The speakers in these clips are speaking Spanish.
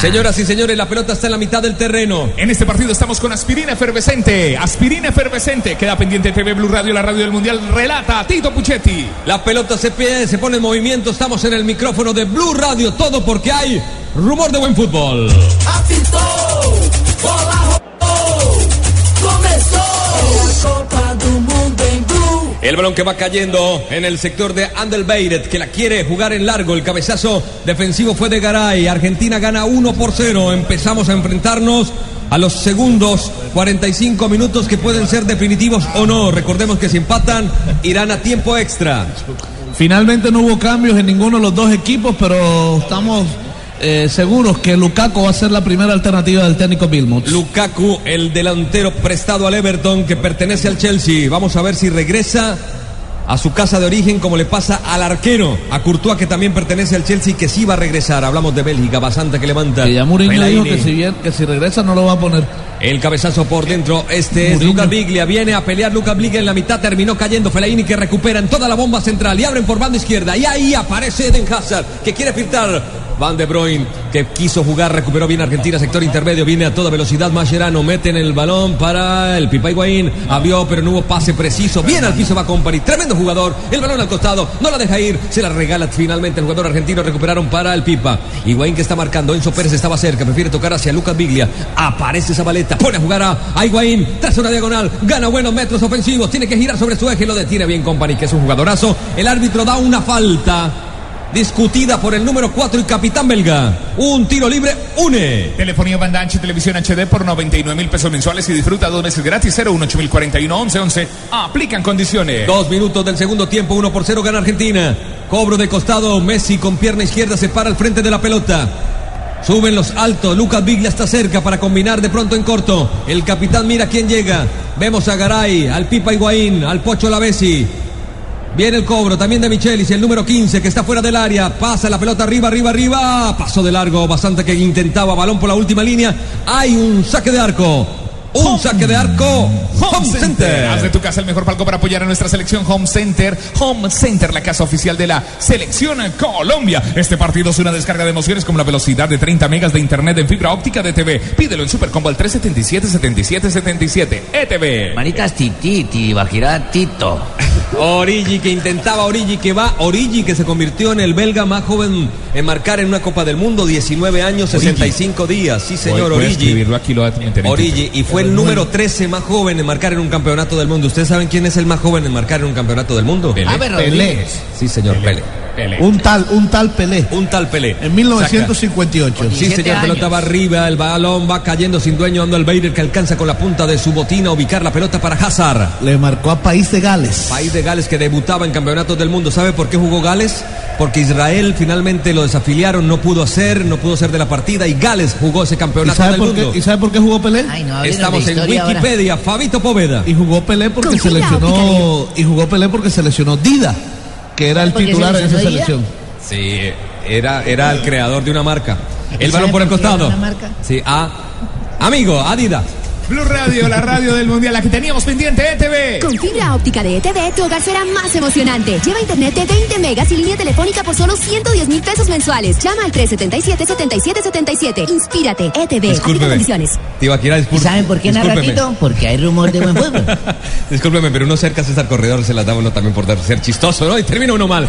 Señoras y señores, la pelota está en la mitad del terreno. En este partido estamos con aspirina efervescente. Aspirina efervescente. Queda pendiente TV Blue Radio, la radio del Mundial. Relata Tito Puchetti. La pelota se, pie- se pone en movimiento. Estamos en el micrófono de Blue Radio. Todo porque hay rumor de buen fútbol. Apitou, bola rolou, começou. El balón que va cayendo en el sector de Andelbeiret, que la quiere jugar en largo. El cabezazo defensivo fue de Garay. Argentina gana 1 por 0. Empezamos a enfrentarnos a los segundos 45 minutos que pueden ser definitivos o no. Recordemos que si empatan, irán a tiempo extra. Finalmente no hubo cambios en ninguno de los dos equipos, pero estamos eh, seguros que Lukaku va a ser la primera alternativa del técnico Bilmont. Lukaku, el delantero prestado al Everton que pertenece al Chelsea. Vamos a ver si regresa a su casa de origen como le pasa al arquero, a Courtois que también pertenece al Chelsea que sí va a regresar. Hablamos de Bélgica, bastante que levanta. Ya Mourinho dijo que si, bien, que si regresa no lo va a poner. El cabezazo por dentro, este es. Lucas Biglia, viene a pelear Lucas Biglia en la mitad, terminó cayendo Fellaini que recuperan toda la bomba central y abren por banda izquierda y ahí aparece Eden Hazard que quiere filtrar Van de Bruyne que quiso jugar, recuperó bien Argentina, sector intermedio, viene a toda velocidad Mascherano, meten el balón para el Pipa Higuaín, abrió pero no hubo pase preciso, bien al piso va Company, tremendo jugador, el balón al costado, no la deja ir, se la regala finalmente el jugador argentino, recuperaron para el Pipa, Higuaín que está marcando, Enzo Pérez estaba cerca, prefiere tocar hacia Lucas Biglia, aparece Zabaleta, pone a jugar a, a Higuaín, tras una diagonal, gana buenos metros ofensivos, tiene que girar sobre su eje, lo detiene bien Company, que es un jugadorazo, el árbitro da una falta discutida por el número 4 y capitán belga. Un tiro libre, une. Telefonía banda ancha y televisión HD por 99 mil pesos mensuales y disfruta dos meses gratis 018041 1111. Aplican condiciones. Dos minutos del segundo tiempo, uno por cero gana Argentina. Cobro de costado, Messi con pierna izquierda se para al frente de la pelota. Suben los altos, Lucas Biglia está cerca para combinar de pronto en corto. El capitán mira quién llega. Vemos a Garay, al Pipa Higuaín, al Pocho Lavesi. Viene el cobro también de Michelis, el número 15 que está fuera del área. Pasa la pelota arriba, arriba, arriba. Paso de largo, bastante que intentaba balón por la última línea. Hay un saque de arco. Un saque de arco. Home Center. Haz de tu casa el mejor palco para apoyar a nuestra selección Home Center. Home Center, la casa oficial de la selección Colombia. Este partido es una descarga de emociones como la velocidad de 30 megas de internet en fibra óptica de TV. Pídelo en Supercombo al 377-7777. ETV. Manitas tititi, Bajirá Tito. Origi que intentaba, Origi que va, Origi que se convirtió en el belga más joven en marcar en una Copa del Mundo, 19 años, 65 días. Sí, señor, Voy- Origi. aquí, lo Origi, y fue el número 13 más joven en marcar en un campeonato del mundo. ¿Ustedes saben quién es el más joven en marcar en un campeonato del mundo? Pelé. Pelé. Sí, señor, Pele. Pelé. Un tal, un tal Pelé. Un tal Pelé. En 1958. Sí, 17 señor, pelota años. va arriba, el balón va cayendo sin dueño, ando al Bader que alcanza con la punta de su botina a ubicar la pelota para Hazard. Le marcó a País de Gales. País de Gales que debutaba en campeonatos del mundo. ¿Sabe por qué jugó Gales? Porque Israel finalmente lo desafiliaron, no pudo hacer, no pudo ser de la partida y Gales jugó ese ¿Y campeonato del mundo. qué, ¿Y sabe por qué jugó Pelé? Ay, no hablemos Estamos en historia ahora. Wikipedia, Fabito Poveda. Y jugó Pelé porque Con se fibra lesionó. Y jugó Pelé porque se lesionó Dida, que era el ¿Por qué se titular en esa selección. Sí, era, era el creador de una marca. El ¿Sabe balón por el costado. Sí, a amigo, Adidas. Blue Radio, la radio del Mundial, la que teníamos pendiente, ETV. Con fibra óptica de ETV, tu hogar será más emocionante. Lleva internet de 20 megas y línea telefónica por solo 110 mil pesos mensuales. Llama al 377-7777. Inspírate, ETV. Discúlpeme. condiciones. Tibaquirá, ¿Y discúlpeme. saben por qué narra Tito? Porque hay rumor de buen fútbol. Discúlpeme, pero uno cerca a César Corredor se las da uno también por ser chistoso, ¿no? Y termina uno mal.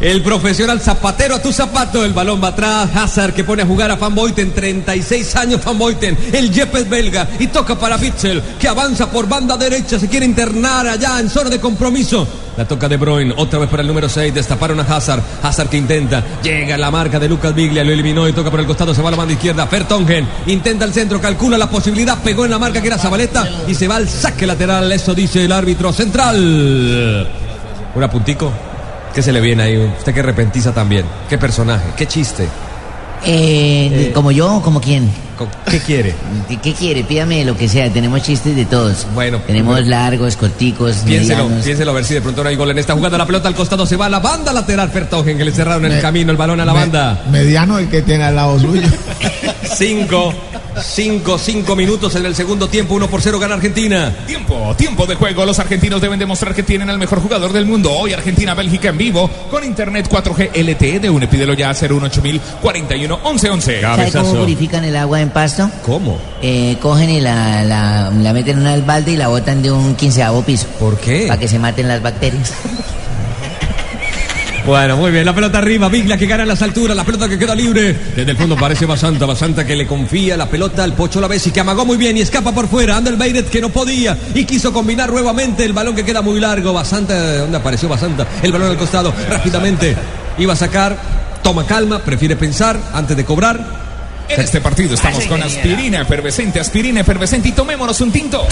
El profesional zapatero a tu zapato, el balón va atrás, Hazard que pone a jugar a Van Boyten, 36 años Van Boyten, el Yepes belga y toca para Witzel, que avanza por banda derecha, se quiere internar allá en zona de compromiso. La toca de Bruyne, otra vez para el número 6, destaparon a Hazard, Hazard que intenta, llega la marca de Lucas Biglia, lo eliminó y toca por el costado, se va a la banda izquierda, Fertongen, intenta el centro, calcula la posibilidad, pegó en la marca que era Zabaleta y se va al saque lateral, eso dice el árbitro central. Un apuntico. ¿Qué se le viene ahí? Usted que repentiza también. ¿Qué personaje? ¿Qué chiste? Eh, ¿Como yo o como quién? ¿Qué quiere? ¿Qué quiere? Pídame lo que sea. Tenemos chistes de todos. Bueno, Tenemos bueno. largos, corticos, Piénselo, medianos. piénselo a ver si de pronto no hay gol en esta jugada. La pelota al costado se va a la banda lateral. Fertogen que le cerraron el camino, el balón a la banda. Mediano el que tiene al lado suyo. Cinco. 5, 5 minutos en el segundo tiempo, 1 por 0 gana Argentina. Tiempo, tiempo de juego. Los argentinos deben demostrar que tienen al mejor jugador del mundo. Hoy Argentina-Bélgica en vivo con internet 4G LTE de UNE. Pídelo ya a 018 41 11 11. ¿Sabe cómo purifican el agua en pasto? ¿Cómo? Eh, cogen y la, la, la meten en un balde y la botan de un quinceavo piso. ¿Por qué? Para que se maten las bacterias. Bueno, muy bien, la pelota arriba, Biglia que gana en las alturas, la pelota que queda libre. Desde el fondo parece Basanta, Basanta que le confía la pelota al Pocho Lavesi que amagó muy bien y escapa por fuera. Ander Beiret que no podía y quiso combinar nuevamente el balón que queda muy largo. Basanta, ¿dónde apareció Basanta? El balón al costado, rápidamente iba a sacar, toma calma, prefiere pensar antes de cobrar. En este partido estamos con aspirina efervescente, aspirina efervescente y tomémonos un tinto.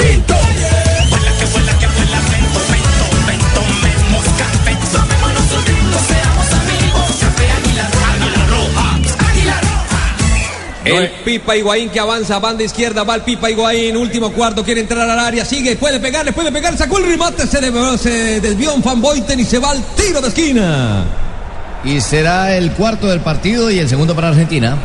El Pipa Higuaín que avanza, banda izquierda, va el Pipa Higuaín, último cuarto, quiere entrar al área, sigue, puede pegarle, puede pegar, sacó el remate, se, de- se desvió un Van Boyten y se va al tiro de esquina. Y será el cuarto del partido y el segundo para Argentina.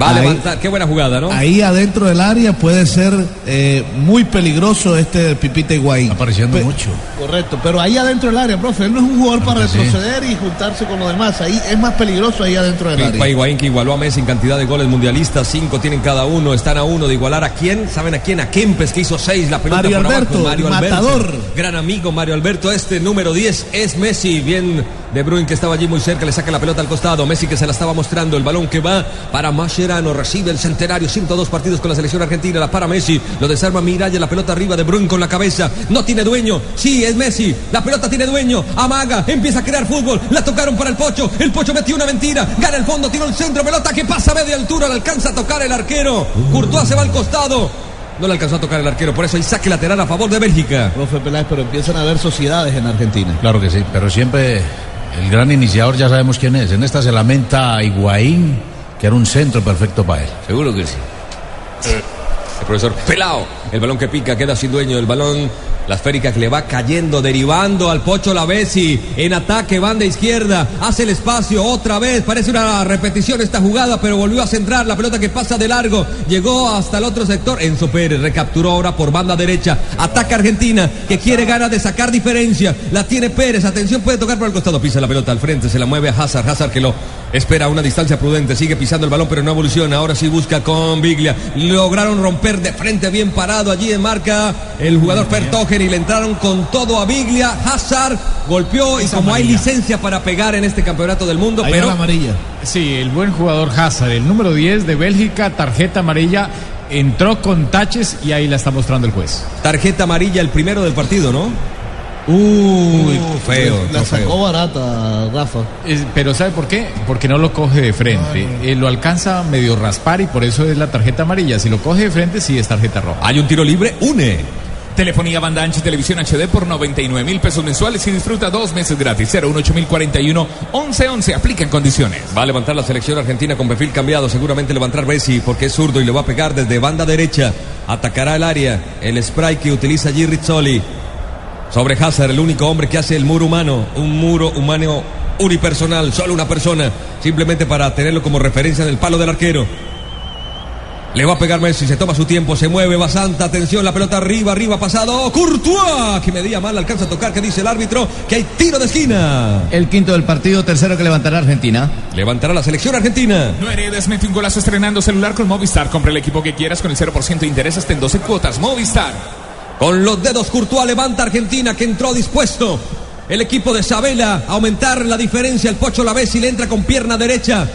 Va a Ahí- levantar, qué buena jugada, ¿no? Ahí adentro del área puede ser eh, muy peligroso este Pipita Higuaín. Apareciendo Pe- mucho. Correcto, pero ahí adentro del área, profe, él no es un jugador para retroceder y juntarse con los demás. Ahí es más peligroso ahí adentro del Pipa área. Higuaín que igualó a Messi en cantidad de goles mundialistas, cinco tienen cada uno, están a uno de igualar a quién, ¿saben a quién? A Kempes que hizo seis, la pelota Mario por Alberto, abajo, Mario el Alberto. matador. Gran amigo Mario Alberto, este número 10 es Messi, bien De Bruyne que estaba allí muy cerca, le saca la pelota al costado, Messi que se la estaba mostrando, el balón que va para Mascherano, recibe el centenario, 102 partidos con la selección argentina, la para Messi, lo desarma Miralla, la pelota arriba de Bruyne con la cabeza, no tiene dueño, sí, es Messi, la pelota tiene dueño, amaga, empieza a crear fútbol, la tocaron para el Pocho, el Pocho metió una mentira, gana el fondo, tiró el centro, pelota que pasa a media altura, le alcanza a tocar el arquero, Courtois se va al costado, no le alcanzó a tocar el arquero, por eso hay saque lateral a favor de Bélgica. Profe Peláez, pero empiezan a haber sociedades en Argentina. Claro que sí, pero siempre el gran iniciador ya sabemos quién es. En esta se lamenta Higuaín, que era un centro perfecto para él. Seguro que sí. El profesor Pelao, el balón que pica, queda sin dueño. El balón, la esférica que le va cayendo, derivando al Pocho Lavesi. En ataque, banda izquierda, hace el espacio otra vez. Parece una repetición esta jugada, pero volvió a centrar. La pelota que pasa de largo, llegó hasta el otro sector. Enzo Pérez recapturó ahora por banda derecha. Ataca Argentina, que quiere ganas de sacar diferencia. La tiene Pérez, atención, puede tocar por el costado. Pisa la pelota al frente, se la mueve a Hazard. Hazard que lo espera a una distancia prudente, sigue pisando el balón, pero no evoluciona. Ahora sí busca con Biglia. Lograron romper de frente bien parado allí en marca el jugador Fertogen y le entraron con todo a Biglia. Hazard golpeó y como hay licencia para pegar en este campeonato del mundo, Ahí pero la amarilla. Sí, el buen jugador Hazard, el número 10 de Bélgica, tarjeta amarilla, entró con taches y ahí la está mostrando el juez. tarjeta amarilla el primero del partido, ¿no? Uy, feo, La sacó feo. barata, Rafa. Es- pero ¿sabe por qué? Porque no lo coge de frente. Eh, lo alcanza a medio raspar y por eso es la tarjeta amarilla. Si lo coge de frente, sí es tarjeta roja. Hay un tiro libre, une. Telefonía banda ancha y televisión HD por 99 mil pesos mensuales y disfruta dos meses gratis. 018 41 11 11. Aplica en condiciones. Va a levantar la selección argentina con perfil cambiado. Seguramente levantar Messi porque es zurdo y le va a pegar desde banda derecha. Atacará el área. El spray que utiliza allí Rizzoli. Sobre Hazard, el único hombre que hace el muro humano. Un muro humano unipersonal. Solo una persona. Simplemente para tenerlo como referencia en el palo del arquero. Le va a pegar Messi, se toma su tiempo, se mueve Basanta, atención, la pelota arriba, arriba, pasado, Courtois, que medía mal, alcanza a tocar, que dice el árbitro, que hay tiro de esquina. El quinto del partido, tercero que levantará Argentina. Levantará la selección argentina. No heredes, mete un golazo estrenando celular con Movistar. Compra el equipo que quieras con el 0% de interés hasta en 12 cuotas. Movistar. Con los dedos Courtois levanta Argentina que entró dispuesto. El equipo de Sabela a aumentar la diferencia. El Pocho Lavesi le entra con pierna derecha.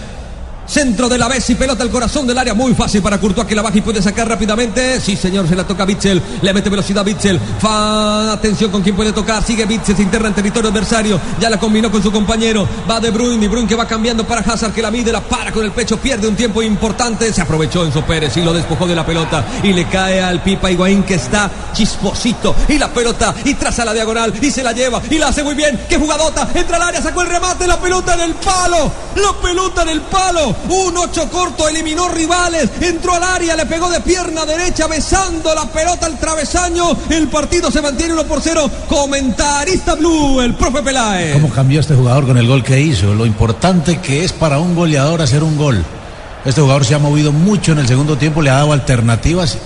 Centro de la Bessi, pelota al corazón del área, muy fácil para Courtois que la baja y puede sacar rápidamente. Sí, señor, se la toca Bitzel, le mete velocidad Bitzel. Fa, atención con quién puede tocar, sigue Bitzel, se interna en territorio adversario, ya la combinó con su compañero. Va de Bruyne, y Bruyne que va cambiando para Hazard que la mide, la para con el pecho, pierde un tiempo importante. Se aprovechó Enzo Pérez y lo despojó de la pelota y le cae al Pipa Higuaín que está chisposito y la pelota y traza la diagonal y se la lleva y la hace muy bien. ¡Qué jugadota! Entra al área, sacó el remate, la pelota en el palo, la pelota en el palo. Un ocho corto, eliminó rivales, entró al área, le pegó de pierna derecha, besando la pelota al travesaño. El partido se mantiene 1 por 0. Comentarista Blue, el profe Peláez. ¿Cómo cambió este jugador con el gol que hizo? Lo importante que es para un goleador hacer un gol. Este jugador se ha movido mucho en el segundo tiempo, le ha dado alternativas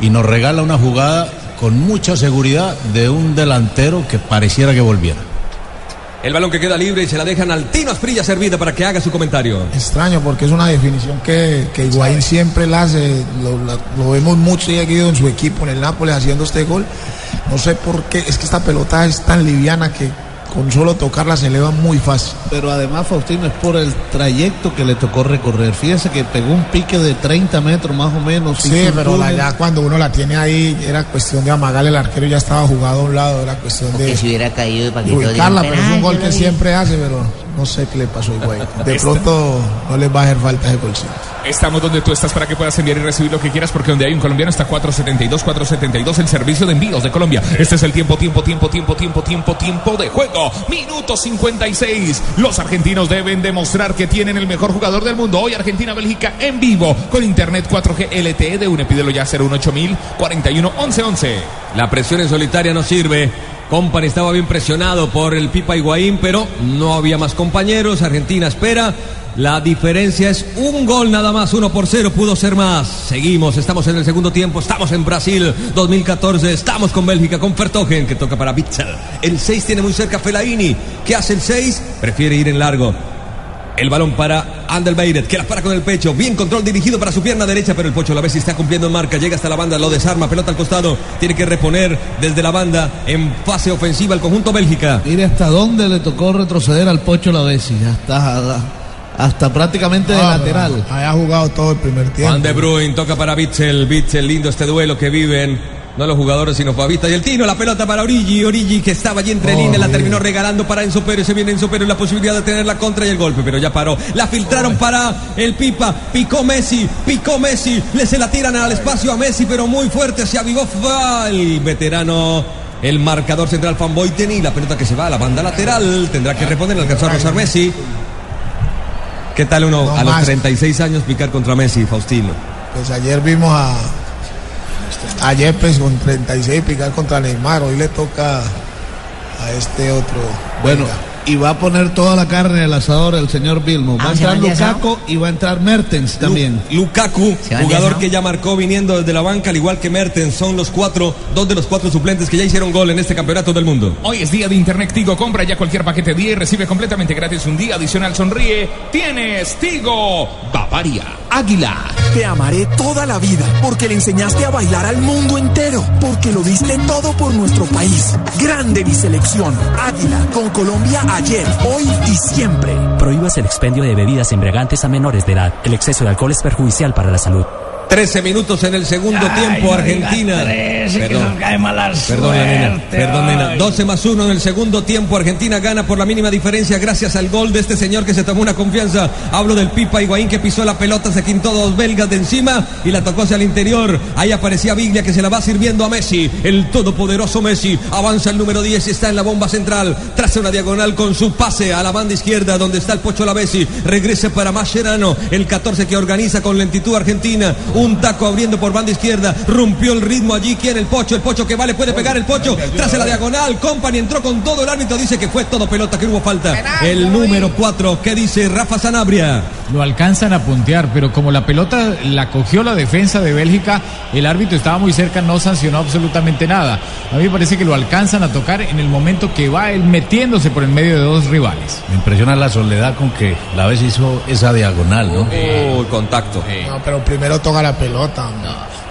y nos regala una jugada con mucha seguridad de un delantero que pareciera que volviera. El balón que queda libre y se la dejan al Tino Asprilla servida para que haga su comentario. Extraño porque es una definición que, que Higuaín siempre la hace, lo, la- lo vemos mucho seguido en su equipo, en el Nápoles, haciendo este gol. No sé por qué, es que esta pelota es tan liviana que con solo tocarla se eleva muy fácil. Pero además, Faustino, es por el trayecto que le tocó recorrer. Fíjese que pegó un pique de 30 metros más o menos. Sí, pero la- ya cuando uno la tiene ahí, era cuestión de amagarle el arquero, ya estaba jugado a un lado, era cuestión Que de se hubiera caído para que ubicarla, pero es un "Penal, gol que lo vi". siempre hace, pero no sé qué le pasó a Higuaín. De Este- pronto no les va a hacer falta ese golcito. Estamos donde tú estás para que puedas enviar y recibir lo que quieras, porque donde hay un colombiano está 472, 472, el servicio de envíos de Colombia. Este es el tiempo, tiempo, tiempo, tiempo, tiempo, tiempo, tiempo de juego. Minuto 56. Los argentinos deben demostrar que tienen el mejor jugador del mundo. Hoy Argentina-Bélgica en vivo con internet 4G LTE de UNE. Pídelo ya 018000 41 11 11. La presión en solitaria no sirve. Company estaba bien presionado por el Pipa Higuaín, pero no había más compañeros. Argentina espera. La diferencia es un gol nada más, uno por cero, pudo ser más. Seguimos, estamos en el segundo tiempo, estamos en Brasil 2014, estamos con Bélgica, con Fertogen, que toca para Bitzel. El 6 tiene muy cerca Fellaini. ¿Qué hace el 6? Prefiere ir en largo. El balón para Andelbeiret, que la para con el pecho. Bien control dirigido para su pierna derecha, pero el Pocho la vez si está cumpliendo en marca. Llega hasta la banda, lo desarma, pelota al costado. Tiene que reponer desde la banda en fase ofensiva el conjunto Bélgica. Mire hasta dónde le tocó retroceder al Pocho la Bessi. Hasta, hasta prácticamente de Ah, lateral. Había jugado todo el primer tiempo. Juan de Bruin toca para Bitzel. Bitzel, lindo este duelo que viven. No los jugadores, sino Fabita y el Tino. La pelota para Origi. Origi que estaba allí entre Oh, líneas. La terminó regalando para Enzo Pérez. Se viene Enzo Pérez. La posibilidad de tener la contra y el golpe. Pero ya paró. La filtraron para el Pipa. Picó Messi. Picó Messi. Le se la tiran al espacio a Messi. Pero muy fuerte. Se avivó el veterano. El marcador central Fanboyten y la pelota que se va a la banda lateral. Tendrá que reponer. Alcanzó a rozar Messi. ¿Qué tal uno No a los más. 36 años picar contra Messi, Faustino? Pues ayer vimos a a Yepes con 36 picar contra Neymar. Hoy le toca a este otro. Bueno, Venga. y va a poner toda la carne en el asador el señor Vilmo. Va a Ah, ¿se entrar? Lukaku y va a entrar Mertens también. Lu- Lukaku, ¿Se van de jugador que ya marcó viniendo desde la banca, al igual que Mertens, son los cuatro, dos de los cuatro suplentes que ya hicieron gol en este campeonato del mundo. Hoy es día de Internet Tigo. Compra ya cualquier paquete día y recibe completamente gratis un día adicional. Sonríe. Tienes Tigo. Bavaria. Águila. Te amaré toda la vida porque le enseñaste a bailar al mundo entero, porque lo diste todo por nuestro país. Grande mi selección. Águila, con Colombia ayer, hoy y siempre. Prohíbas el expendio de bebidas embriagantes a menores de edad. El exceso de alcohol es perjudicial para la salud. 13 minutos en el segundo tiempo, Argentina. Perdón, nena, perdón, nena. 12 más 1 en el segundo tiempo. Argentina gana por la mínima diferencia gracias al gol de este señor que se tomó una confianza. Hablo del Pipa Higuaín que pisó la pelota, se quintó dos belgas de encima y la tocó hacia el interior. Ahí aparecía Biglia que se la va sirviendo a Messi. El todopoderoso Messi. Avanza el número 10 y está en la bomba central. Traza una diagonal con su pase a la banda izquierda donde está el Pocho Lavesi. Regresa para Mascherano. El 14 que organiza con lentitud Argentina. Un taco abriendo por banda izquierda. Rompió el ritmo allí. ¿Quién? El Pocho. El Pocho que vale. Puede pegar el Pocho. Traza la diagonal. Company entró con todo. El árbitro dice que fue todo pelota, que hubo falta. El número 4. ¿Qué dice Rafa Sanabria? Lo alcanzan a puntear, pero como la pelota la cogió la defensa de Bélgica, el árbitro estaba muy cerca, no sancionó absolutamente nada. A mí me parece que lo alcanzan a tocar en el momento que va él metiéndose por el medio de dos rivales. Me impresiona la soledad con que la vez hizo esa diagonal, ¿no? Oh, contacto. No, pero primero toca la pelota.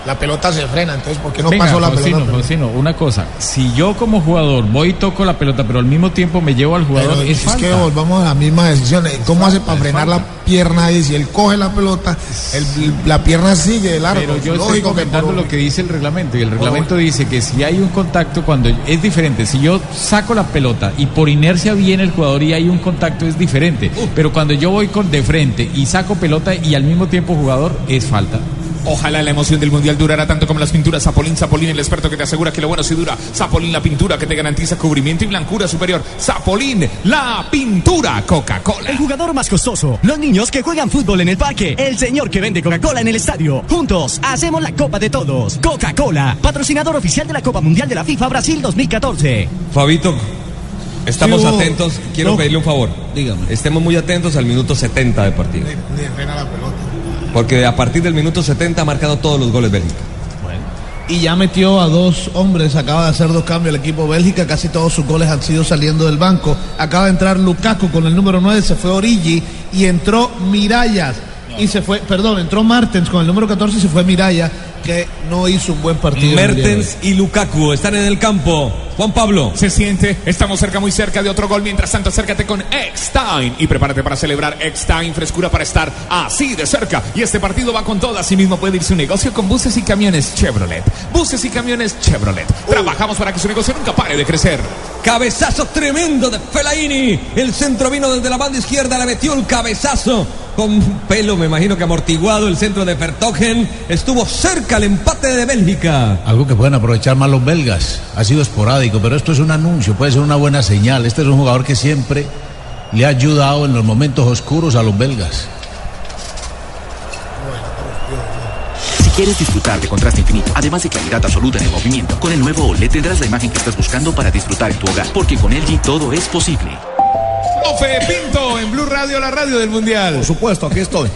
La pelota se frena, entonces ¿por qué no Venga, pasó la Faustino, pelota? Faustino, una cosa, si yo como jugador voy y toco la pelota, pero al mismo tiempo me llevo al jugador, Pero es, falta. que volvamos a la misma decisión. ¿Cómo hace para frenar la pierna ahí? Si él coge la pelota, el- la pierna sigue de largo. Pero yo estoy que comentando por- lo que dice el reglamento y el reglamento dice que si hay un contacto cuando es diferente, si yo saco la pelota y por inercia viene el jugador y hay un contacto es diferente, pero cuando yo voy con de frente y saco pelota y al mismo tiempo jugador es falta. Ojalá la emoción del mundial durara tanto como las pinturas Zapolín. Zapolín, el experto que te asegura que lo bueno sí dura. Zapolín, la pintura que te garantiza cubrimiento y blancura superior. Zapolín, la pintura Coca-Cola. El jugador más costoso, los niños que juegan fútbol en el parque, el señor que vende Coca-Cola en el estadio. Juntos hacemos la Copa de Todos. Coca-Cola, patrocinador oficial de la Copa Mundial de la FIFA Brasil 2014. Fabito, estamos Sí, atentos. Quiero no. pedirle un favor. Dígame. Estemos muy atentos al minuto 70 de partido. Ni frena la pelota. Porque a partir del minuto 70 ha marcado todos los goles Bélgica. y ya metió a dos hombres, acaba de hacer dos cambios el equipo Bélgica, casi todos sus goles han sido saliendo del banco. Acaba de entrar Lukaku con el número 9, se fue Origi y entró Mirallas. Y se fue, perdón, entró Martens con el número 14 y se fue Miraya, que no hizo un buen partido. Mertens y Lukaku están en el campo. Juan Pablo. Se siente, estamos cerca, muy cerca de otro gol. Mientras tanto, acércate con Eckstein y prepárate para celebrar Eckstein, frescura para estar así de cerca. Y este partido va con todo. Asimismo, puede ir su negocio con buses y camiones Chevrolet. Buses y camiones Chevrolet. Trabajamos para que su negocio nunca pare de crecer. Cabezazo tremendo de Fellaini. El centro vino desde la banda izquierda, le metió el cabezazo. Con pelo, me imagino que amortiguado el centro de Vertogen. Estuvo cerca el empate de Bélgica. Algo que pueden aprovechar más los belgas. Ha sido esporádico, pero esto es un anuncio, puede ser una buena señal. Este es un jugador que siempre le ha ayudado en los momentos oscuros a los belgas. Si quieres disfrutar de contraste infinito, además de claridad absoluta en el movimiento, con el nuevo OLED tendrás la imagen que estás buscando para disfrutar en tu hogar, porque con LG todo es posible. Profe Pinto en Blue Radio, la radio del Mundial. Por supuesto, aquí estoy.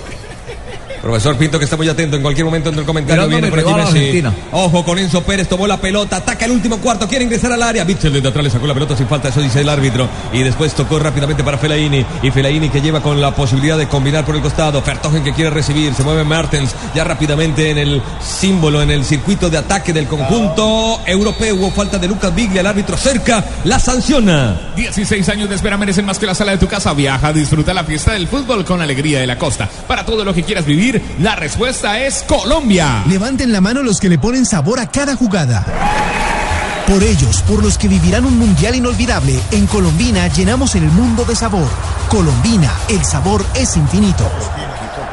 Profesor Pinto, que está muy atento en cualquier momento entre el comentario. Viene por allí rival, Messi. Argentina. Ojo con Enzo Pérez, tomó la pelota, ataca el último cuarto, quiere ingresar al área. Bitzel desde atrás le sacó la pelota sin falta, eso dice el árbitro. Y después tocó rápidamente para Fellaini. Y Fellaini que lleva con la posibilidad de combinar por el costado. Fertogen que quiere recibir, se mueve Martens ya rápidamente en el símbolo, en el circuito de ataque del conjunto europeo. Hubo falta de Lucas Biglia, el árbitro cerca, la sanciona. 16 años de espera merecen más que la sala de tu casa. Viaja, disfruta la fiesta del fútbol con alegría de la costa. Para todo lo que quieras vivir, la respuesta es Colombia. Levanten la mano los que le ponen sabor a cada jugada. Por ellos, por los que vivirán un mundial inolvidable, en Colombina llenamos el mundo de sabor. Colombina, el sabor es infinito.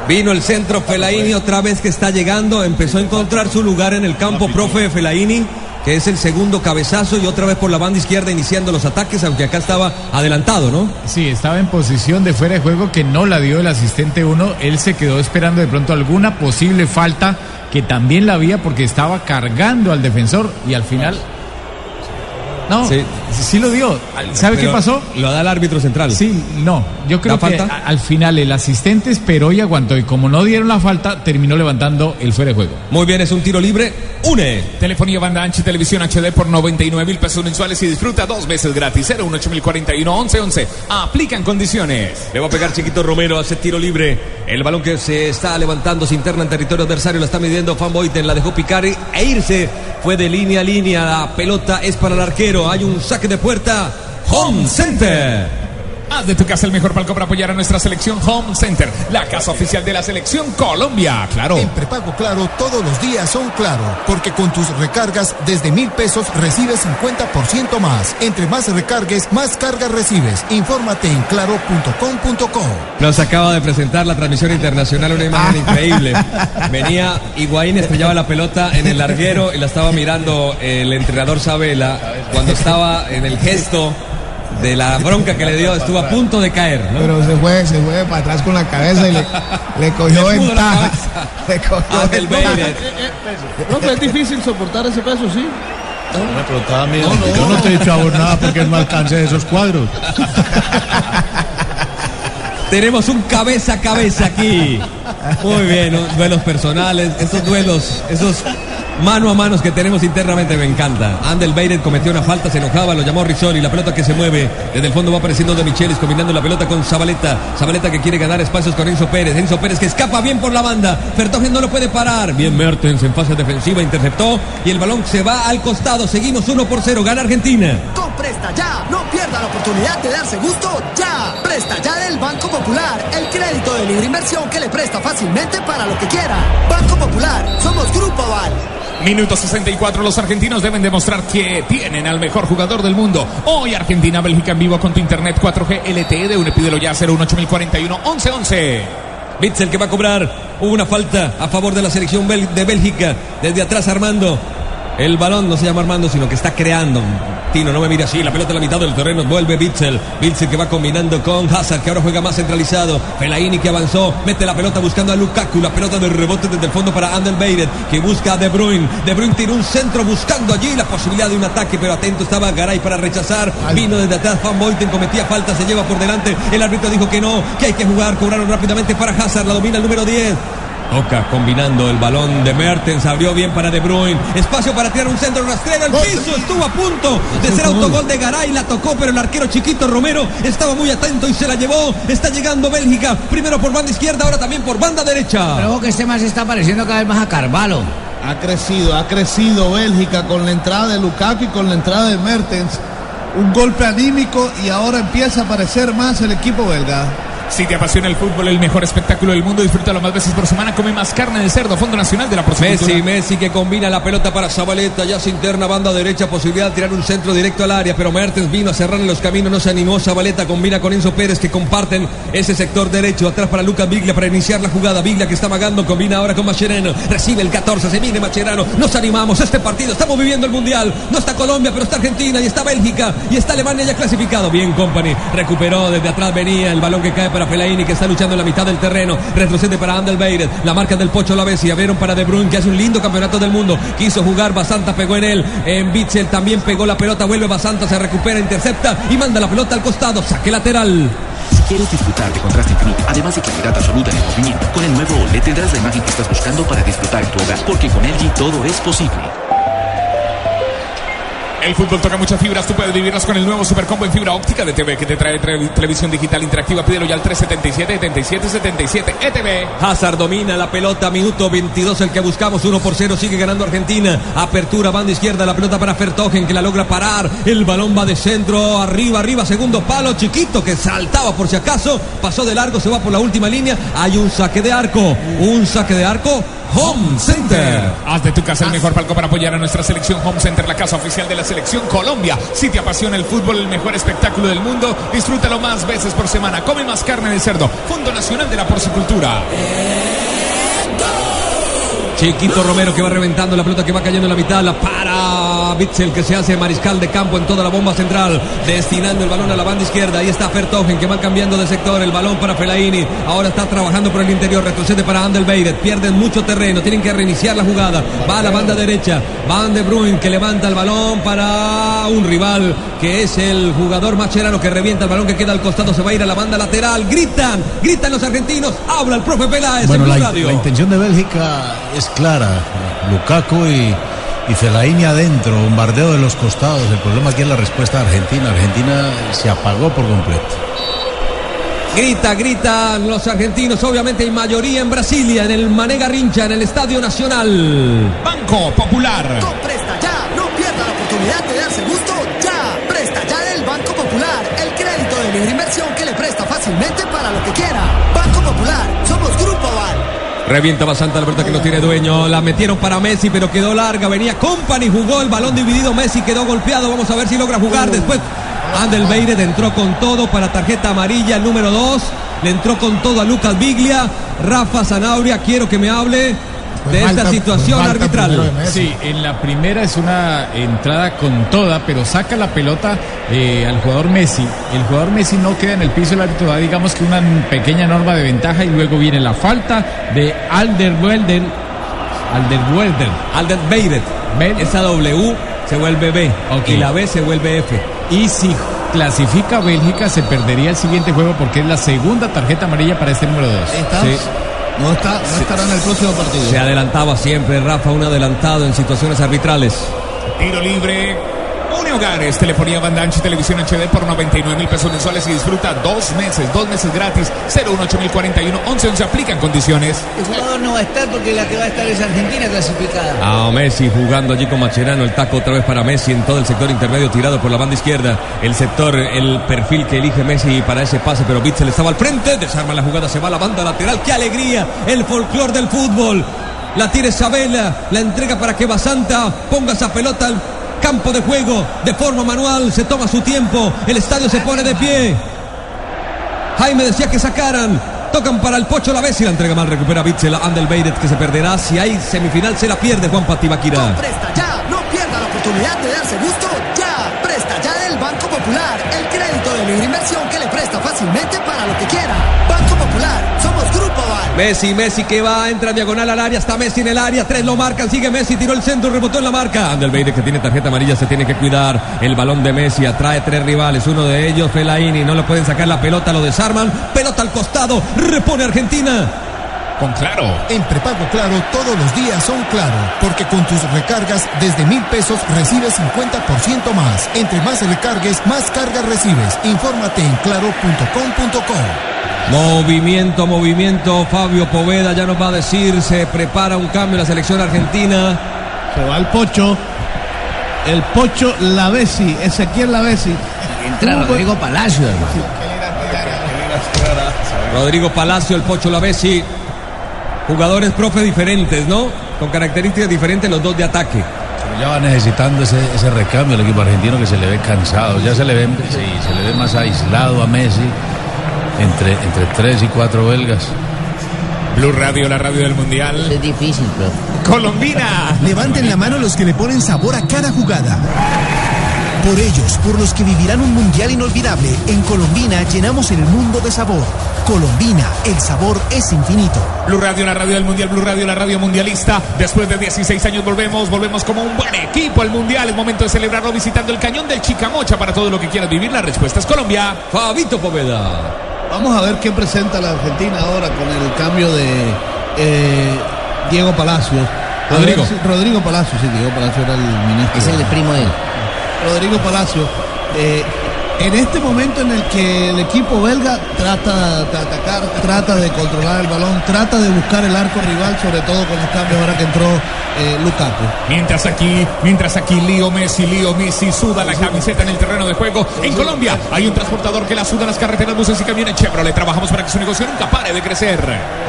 Vino el centro Fellaini otra vez que está llegando, empezó a encontrar su lugar en el campo, profe Fellaini, que es el segundo cabezazo y otra vez por la banda izquierda iniciando los ataques, aunque acá estaba adelantado, ¿no? Sí, estaba en posición de fuera de juego que no la dio el asistente 1. Él se quedó esperando de pronto alguna posible falta que también la había porque estaba cargando al defensor y al final. No, sí, Sí. lo dio. ¿Sabe Pero qué pasó? Lo da el árbitro central. Sí, no. Yo creo ¿Da que falta? al final el asistente esperó y aguantó. Y como no dieron la falta, terminó levantando el fuera de juego. Muy bien, es un tiro libre. Une. Telefonía banda ancha y televisión HD por 99 mil pesos mensuales y disfruta dos veces gratis. 018041 1111. Aplican condiciones. Le va a pegar Chiquito Romero, hace tiro libre. El balón que se está levantando se interna en territorio adversario, la está midiendo Van Boyten, la dejó picar e irse. Fue de línea a línea, la pelota es para el arquero. Hay un saque de puerta. Home Center. Haz de tu casa el mejor palco para apoyar a nuestra selección Home Center, la casa oficial de la selección Colombia. Claro. En prepago claro, todos los días son claro, porque con tus recargas desde mil pesos recibes 50% más. Entre más recargues, más cargas recibes. Infórmate en claro.com.co. Nos acaba de presentar la transmisión internacional una imagen increíble. Venía Higuaín, estrellaba la pelota en el larguero y la estaba mirando el entrenador Sabela cuando estaba en el gesto de la bronca que le dio, estuvo a punto de caer. ¿no? Pero se fue, se fue para atrás con la cabeza y le, le cogió Le ventaja. Le cogió ventaja. Beiret. No, pero es difícil soportar ese peso, sí. Pero estaba mirando. Yo no te he dicho a vos nada porque no alcance esos cuadros. Tenemos un cabeza a cabeza aquí. Muy bien, ¿no? duelos personales, esos duelos, esos mano a manos que tenemos internamente me encanta. Andel Beiret cometió una falta, se enojaba, lo llamó Rizzoli, la pelota que se mueve, desde el fondo va apareciendo de Michelis combinando la pelota con Zabaleta, Zabaleta que quiere ganar espacios con Enzo Pérez, Enzo Pérez que escapa bien por la banda, Fertogen no lo puede parar, bien Mertens en fase defensiva interceptó y el balón se va al costado, seguimos 1 por 0, gana Argentina. Con Presta Ya, no pierda la oportunidad de darse gusto ya. Presta Ya del Banco Popular, el crédito de libre que le presta fácilmente para lo que quiera. Banco Popular, somos Grupo Aval. Minuto 64, los argentinos deben demostrar que tienen al mejor jugador del mundo. Hoy Argentina, Bélgica en vivo con tu internet 4G LTE de UNE, pídelo ya 018041 1111. Bitzel que va a cobrar. Hubo una falta a favor de la selección de Bélgica. Desde atrás Armando. El balón no se llama Armando, sino que está creando. Tino, no me mira así. La pelota en la mitad del terreno. Vuelve Bitzel. Bitzel que va combinando con Hazard, que ahora juega más centralizado. Fellaini que avanzó. Mete la pelota buscando a Lukaku. La pelota de rebote desde el fondo para Andel Beiret, que busca a De Bruyne. De Bruyne tiene un centro buscando allí la posibilidad de un ataque, pero atento estaba Garay para rechazar. Vino desde atrás. Van Boyten cometía falta, se lleva por delante. El árbitro dijo que no, que hay que jugar. Cobraron rápidamente para Hazard. La domina el número 10. Toca combinando el balón de Mertens, abrió bien para De Bruyne, espacio para tirar un centro rastrero, el piso estuvo a punto de ser autogol de Garay, la tocó pero el arquero chiquito Romero estaba muy atento y se la llevó, está llegando Bélgica, primero por banda izquierda, ahora también por banda derecha. Pero que este más está pareciendo cada vez más a Carvalho. Ha crecido, ha crecido Bélgica con la entrada de Lukaku y con la entrada de Mertens. Un golpe anímico y ahora empieza a aparecer más el equipo belga. Si te apasiona el fútbol, el mejor espectáculo del mundo, disfrútalo más veces por semana. Come más carne de cerdo, Fondo Nacional de la Porcicultura. Messi, Messi que combina la pelota para Zabaleta, ya se interna banda derecha, posibilidad de tirar un centro directo al área, pero Mertens vino a cerrar en los caminos, no se animó, Zabaleta combina con Enzo Pérez que comparten ese sector derecho, atrás para Lucas Biglia para iniciar la jugada, Biglia que está magando, combina ahora con Macherano, recibe el 14, se viene Macherano, nos animamos, este partido, estamos viviendo el Mundial, no está Colombia, pero está Argentina y está Bélgica. Y está Alemania ya clasificado, bien Company, recuperó desde atrás, venía el balón que cae para Fellaini que está luchando en la mitad del terreno. Retrocede para Andelbeiret. La marca del Pocho la y Abrieron para De Bruyne, que hace un lindo campeonato del mundo. Quiso jugar. Basanta pegó en él. En Bitzel también pegó la pelota. Vuelve Basanta, se recupera, intercepta y manda la pelota al costado. Saque lateral. Si quieres disfrutar de contraste infinito, además de claridad absoluta en el movimiento, con el nuevo OLED tendrás la imagen que estás buscando para disfrutar tu hogar, porque con LG todo es posible. El fútbol toca muchas fibras, tú puedes vivirlas con el nuevo Supercombo en fibra óptica de TV que te trae televisión digital interactiva. Pídelo ya al 377-7777 ETV. Hazard domina la pelota, minuto 22, el que buscamos, 1 por 0, sigue ganando Argentina. Apertura, banda izquierda, la pelota para Fertogen, que la logra parar. El balón va de centro, arriba, arriba, segundo palo, chiquito, que saltaba por si acaso. Pasó de largo, se va por la última línea. Hay un saque de arco, un saque de arco. Home Center. Haz de tu casa el mejor palco para apoyar a nuestra selección Home Center, la casa oficial de la selección Colombia. Si te apasiona el fútbol, el mejor espectáculo del mundo, disfrútalo más veces por semana. Come más carne de cerdo. Fondo Nacional de la Porcicultura. Chiquito Romero que va reventando la pelota que va cayendo en la mitad, la para Bitzel que se hace mariscal de campo en toda la bomba central, destinando el balón a la banda izquierda. Ahí está Fertogen que va cambiando de sector, el balón para Fellaini. Ahora está trabajando por el interior, retrocede para Andelbeiret, pierden mucho terreno, tienen que reiniciar la jugada. Va a la banda derecha, Van de Bruin que levanta el balón para un rival que es el jugador Macherano que revienta el balón que queda al costado, se va a ir a la banda lateral. Gritan, gritan los argentinos, habla el profe Peláez Bueno, en la, Radio. la intención de Bélgica es clara. Lukaku y, y Fellaini adentro, bombardeo de los costados. El problema aquí es la respuesta de Argentina. Argentina se apagó por completo. Grita, gritan los argentinos, obviamente hay mayoría en Brasilia, en el Mané Garrincha, en el Estadio Nacional. Banco Popular. Con Presta Ya, no pierda la oportunidad de darse gusto libre inversión que le presta fácilmente para lo que quiera. Banco Popular, somos Grupo Aval. Revienta Basanta la pelota que no tiene dueño. La metieron para Messi, pero quedó larga. Venía Company, jugó el balón dividido. Messi quedó golpeado. Vamos a ver si logra jugar. Después Andelbeiret entró con todo para tarjeta amarilla, el número 2. Le entró con todo a Lucas Biglia. Rafa Zanauria, quiero que me hable de esta situación arbitral. Sí, en la primera es una entrada con toda, pero saca la pelota eh, al jugador Messi. El jugador Messi no queda en el piso, el árbitro da digamos que una pequeña norma de ventaja y luego viene la falta de Alderweireld. Alderweireld. Alderweireld. Esa W se vuelve B y la B se vuelve F. Y si clasifica Bélgica, se perdería el siguiente juego porque es la segunda tarjeta amarilla para este número 2. No, está, no estará en el próximo partido. Se adelantaba siempre Rafa, un adelantado en situaciones arbitrales. Tiro libre. Une Hogares, telefonía banda ancha y televisión HD por 99 mil pesos mensuales y disfruta dos meses, dos meses gratis. 018041 11 11 aplican condiciones. El jugador no va a estar porque la que va a estar es Argentina clasificada. A Messi jugando allí con Macherano, el taco otra vez para Messi en todo el sector intermedio tirado por la banda izquierda. El sector, el perfil que elige Messi para ese pase, pero Bitzel estaba al frente, desarma la jugada, se va a la banda lateral. ¡Qué alegría! El folclor del fútbol. La tira Isabela, la entrega para que Basanta ponga esa pelota al campo de juego de forma manual. Se toma su tiempo, el estadio se pone de pie. Jaime decía que sacaran. Tocan para el Pocho la vez y la entrega mal. Recupera Bitzel a Andelbeiret que se perderá. Si hay semifinal, se la pierde Juan Patibaquira. Presta Ya, no pierda la oportunidad de darse gusto ya. Presta Ya del Banco Popular, el crédito de libre inversión que le presta fácilmente para lo que quiera. Banco Popular. Messi, Messi que va, entra diagonal al área, está Messi en el área, tres lo marcan, sigue Messi, tiró el centro, rebotó en la marca. Andelbeiret que tiene tarjeta amarilla, se tiene que cuidar. El balón de Messi atrae tres rivales, uno de ellos Fellaini, no le pueden sacar la pelota, lo desarman. Pelota al costado, repone Argentina. Con Claro. En prepago Claro todos los días son Claro, porque con tus recargas desde mil pesos recibes 50% más. Entre más recargues, más cargas recibes. Infórmate en claro.com.co. Movimiento, movimiento. Fabio Poveda ya nos va a decir, se prepara un cambio en la selección argentina. Se va el Pocho. El Pocho Lavesi, Ezequiel Lavesi. Entra Rodrigo Palacio, hermano. Rodrigo Palacio, el Pocho Lavesi. Jugadores profe diferentes, ¿no? Con características diferentes los dos de ataque. Ya va necesitando ese, ese recambio el equipo argentino que se le ve cansado. Ya se le ve, sí, se le ve más aislado a Messi entre, entre tres y cuatro belgas. Blue Radio, la radio del Mundial. Es difícil, profe. Colombina. Levanten la mano los que le ponen sabor a cada jugada. Por ellos, por los que vivirán un mundial inolvidable, en Colombina llenamos el mundo de sabor. Colombina, el sabor es infinito. Blue Radio, la radio del Mundial, Blue Radio, la radio mundialista. Después de 16 años volvemos, volvemos como un buen equipo al Mundial. Es momento de celebrarlo visitando el cañón del Chicamocha para todo lo que quieras vivir. La respuesta es Colombia. Fabito Poveda. Vamos a ver qué presenta la Argentina ahora con el cambio de eh, Diego Palacios. A Rodrigo. si- Rodrigo Palacios, sí, Diego Palacio era el ministro. Es el primo de él. Rodrigo Palacio. eh, en este momento en el que el equipo belga trata de atacar, trata de controlar el balón, trata de buscar el arco rival, sobre todo con los cambios ahora que entró eh, Lukaku. Mientras aquí, mientras aquí Lío Messi, Lío Messi suda la camiseta en el terreno de juego. En Colombia hay un transportador que la suda en las carreteras, buses y camiones Chevrolet. Trabajamos para que su negocio nunca pare de crecer.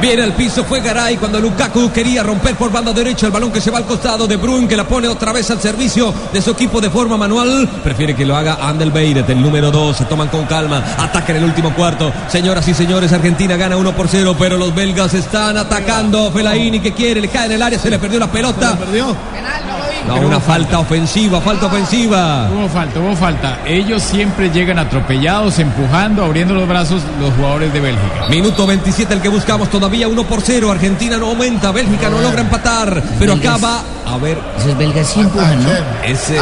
Viene al piso, fue Garay cuando Lukaku quería romper por banda derecha el balón que se va al costado de Bruyne que la pone otra vez al servicio de su equipo de forma manual. Prefiere que lo haga Andel Beiret, el número 2. Se toman con calma, atacan el último cuarto. Señoras y señores, Argentina gana 1 por 0, pero los belgas están atacando. Felaini que quiere, le cae en el área, se le perdió la pelota. perdió? No, una falta ofensiva, falta ofensiva. Hubo falta, hubo falta. Ellos siempre llegan atropellados, empujando, abriendo los brazos los jugadores de Bélgica. Minuto 27 el que buscamos todavía 1 por 0. Argentina no aumenta, Bélgica no logra empatar, pero acaba a ver Esos belgas sí empujan, ¿no? ese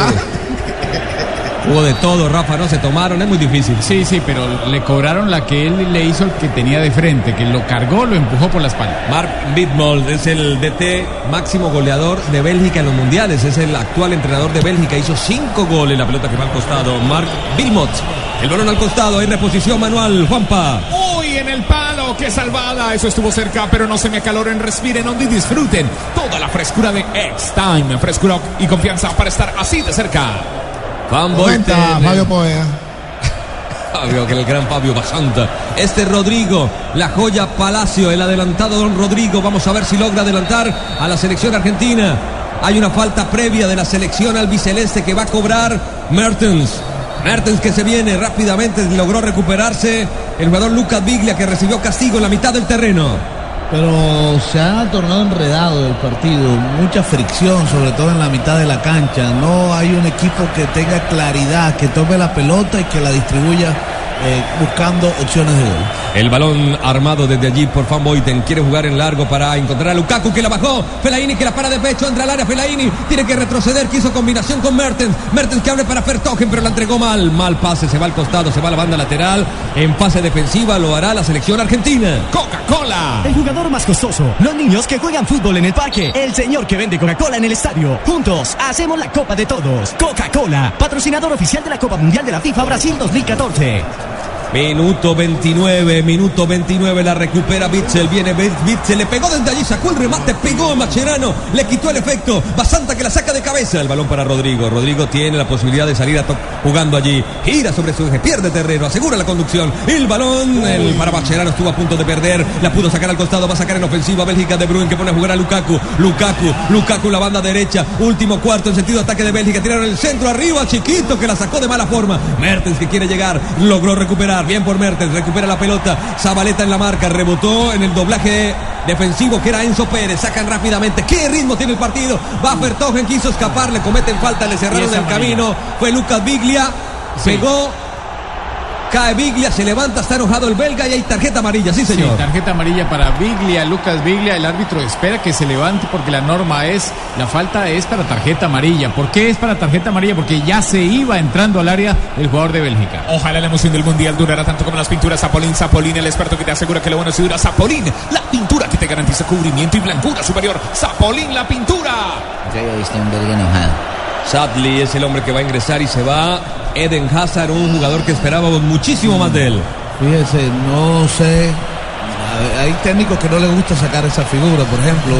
hubo de todo, Rafa, no se tomaron, es muy difícil. Sí, sí, pero le cobraron la que él le hizo el que tenía de frente, que lo cargó, lo empujó por la espalda. Mark Bitmold es el DT máximo goleador de Bélgica en los mundiales, es el actual entrenador de Bélgica, hizo cinco goles la pelota que va al costado. Mark Bitmold, el balón al costado, hay reposición manual, Juanpa. Uy, en el palo, qué salvada. Eso estuvo cerca, pero no se me acaloren, respiren hondo y disfruten toda la frescura de X-Time. Frescura y confianza para estar así de cerca. Fanboy. Fabio que el gran Fabio Basanta. Este Rodrigo, la joya Palacio, el adelantado don Rodrigo. Vamos a ver si logra adelantar a la selección argentina. Hay una falta previa de la selección albiceleste que va a cobrar Mertens. Mertens que se viene rápidamente, logró recuperarse. El jugador Lucas Biglia que recibió castigo en la mitad del terreno. Pero se ha tornado enredado el partido, mucha fricción, sobre todo en la mitad de la cancha. No hay un equipo que tenga claridad, que tome la pelota y que la distribuya eh, buscando opciones de gol. El balón armado desde allí por Van Boyten. Quiere jugar en largo para encontrar a Lukaku que la bajó. Felaini que la para de pecho. Entra al área. Felaini tiene que retroceder. Quiso combinación con Mertens. Mertens que abre para Fertogen, pero la entregó mal. Mal pase. Se va al costado. Se va a la banda lateral. En fase defensiva lo hará la selección argentina. Coca-Cola. El jugador más costoso. Los niños que juegan fútbol en el parque. El señor que vende Coca-Cola en el estadio. Juntos hacemos la Copa de Todos. Coca-Cola, patrocinador oficial de la Copa Mundial de la FIFA Brasil 2014. Minuto 29, minuto 29, la recupera Bitzel, viene Bitzel, le pegó desde allí, sacó el remate, pegó a Macherano, le quitó el efecto, Basanta que la saca de cabeza, el balón para Rodrigo, Rodrigo tiene la posibilidad de salir jugando allí, gira sobre su eje, pierde terreno, asegura la conducción, el balón, el para Macherano estuvo a punto de perder, la pudo sacar al costado, va a sacar en ofensiva Bélgica de Bruyne que pone a jugar a Lukaku, Lukaku, Lukaku la banda derecha, último cuarto en sentido ataque de Bélgica, tiraron el centro arriba, chiquito que la sacó de mala forma, Mertens que quiere llegar, logró recuperar, bien por Mertens, recupera la pelota, Zabaleta en la marca, rebotó en el doblaje defensivo que era Enzo Pérez, sacan rápidamente, qué ritmo tiene el partido, va Fertogen, quiso escapar, le cometen falta, le cerraron el camino, fue Lucas Biglia, pegó Cae Biglia, se levanta, está enojado el belga y hay tarjeta amarilla, sí señor. Sí, tarjeta amarilla para Biglia, Lucas Biglia. El árbitro espera que se levante porque la norma es, la falta es para tarjeta amarilla. ¿Por qué es para tarjeta amarilla? Porque ya se iba entrando al área el jugador de Bélgica. Ojalá la emoción del mundial durara tanto como las pinturas Zapolín. Zapolín, el experto que te asegura que lo bueno es dura. Zapolín, la pintura que te garantiza cubrimiento y blancura superior. Zapolín, la pintura. Yo he visto un belga enojado. Sadly es el hombre que va a ingresar y se va Eden Hazard, un jugador que esperábamos muchísimo más de él. Fíjese, no sé. Hay técnicos que no les gusta sacar esa figura. Por ejemplo,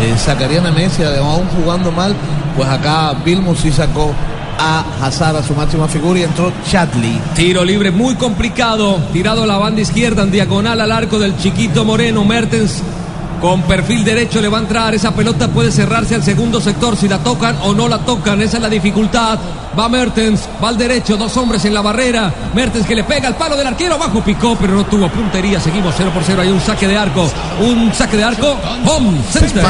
eh, sacarían a Messi, aún jugando mal. Pues acá Vilmos sí sacó a Hazard a su máxima figura y entró Chadley. Tiro libre muy complicado. Tirado a la banda izquierda en diagonal al arco del chiquito Moreno. Mertens con perfil derecho le va a entrar. Esa pelota puede cerrarse al segundo sector si la tocan o no la tocan. Esa es la dificultad. Va Mertens, va al derecho, dos hombres en la barrera. Mertens que le pega al palo del arquero. Bajo picó, pero no tuvo puntería. Seguimos 0 por 0. Hay un saque de arco. Un saque de arco. Home Center.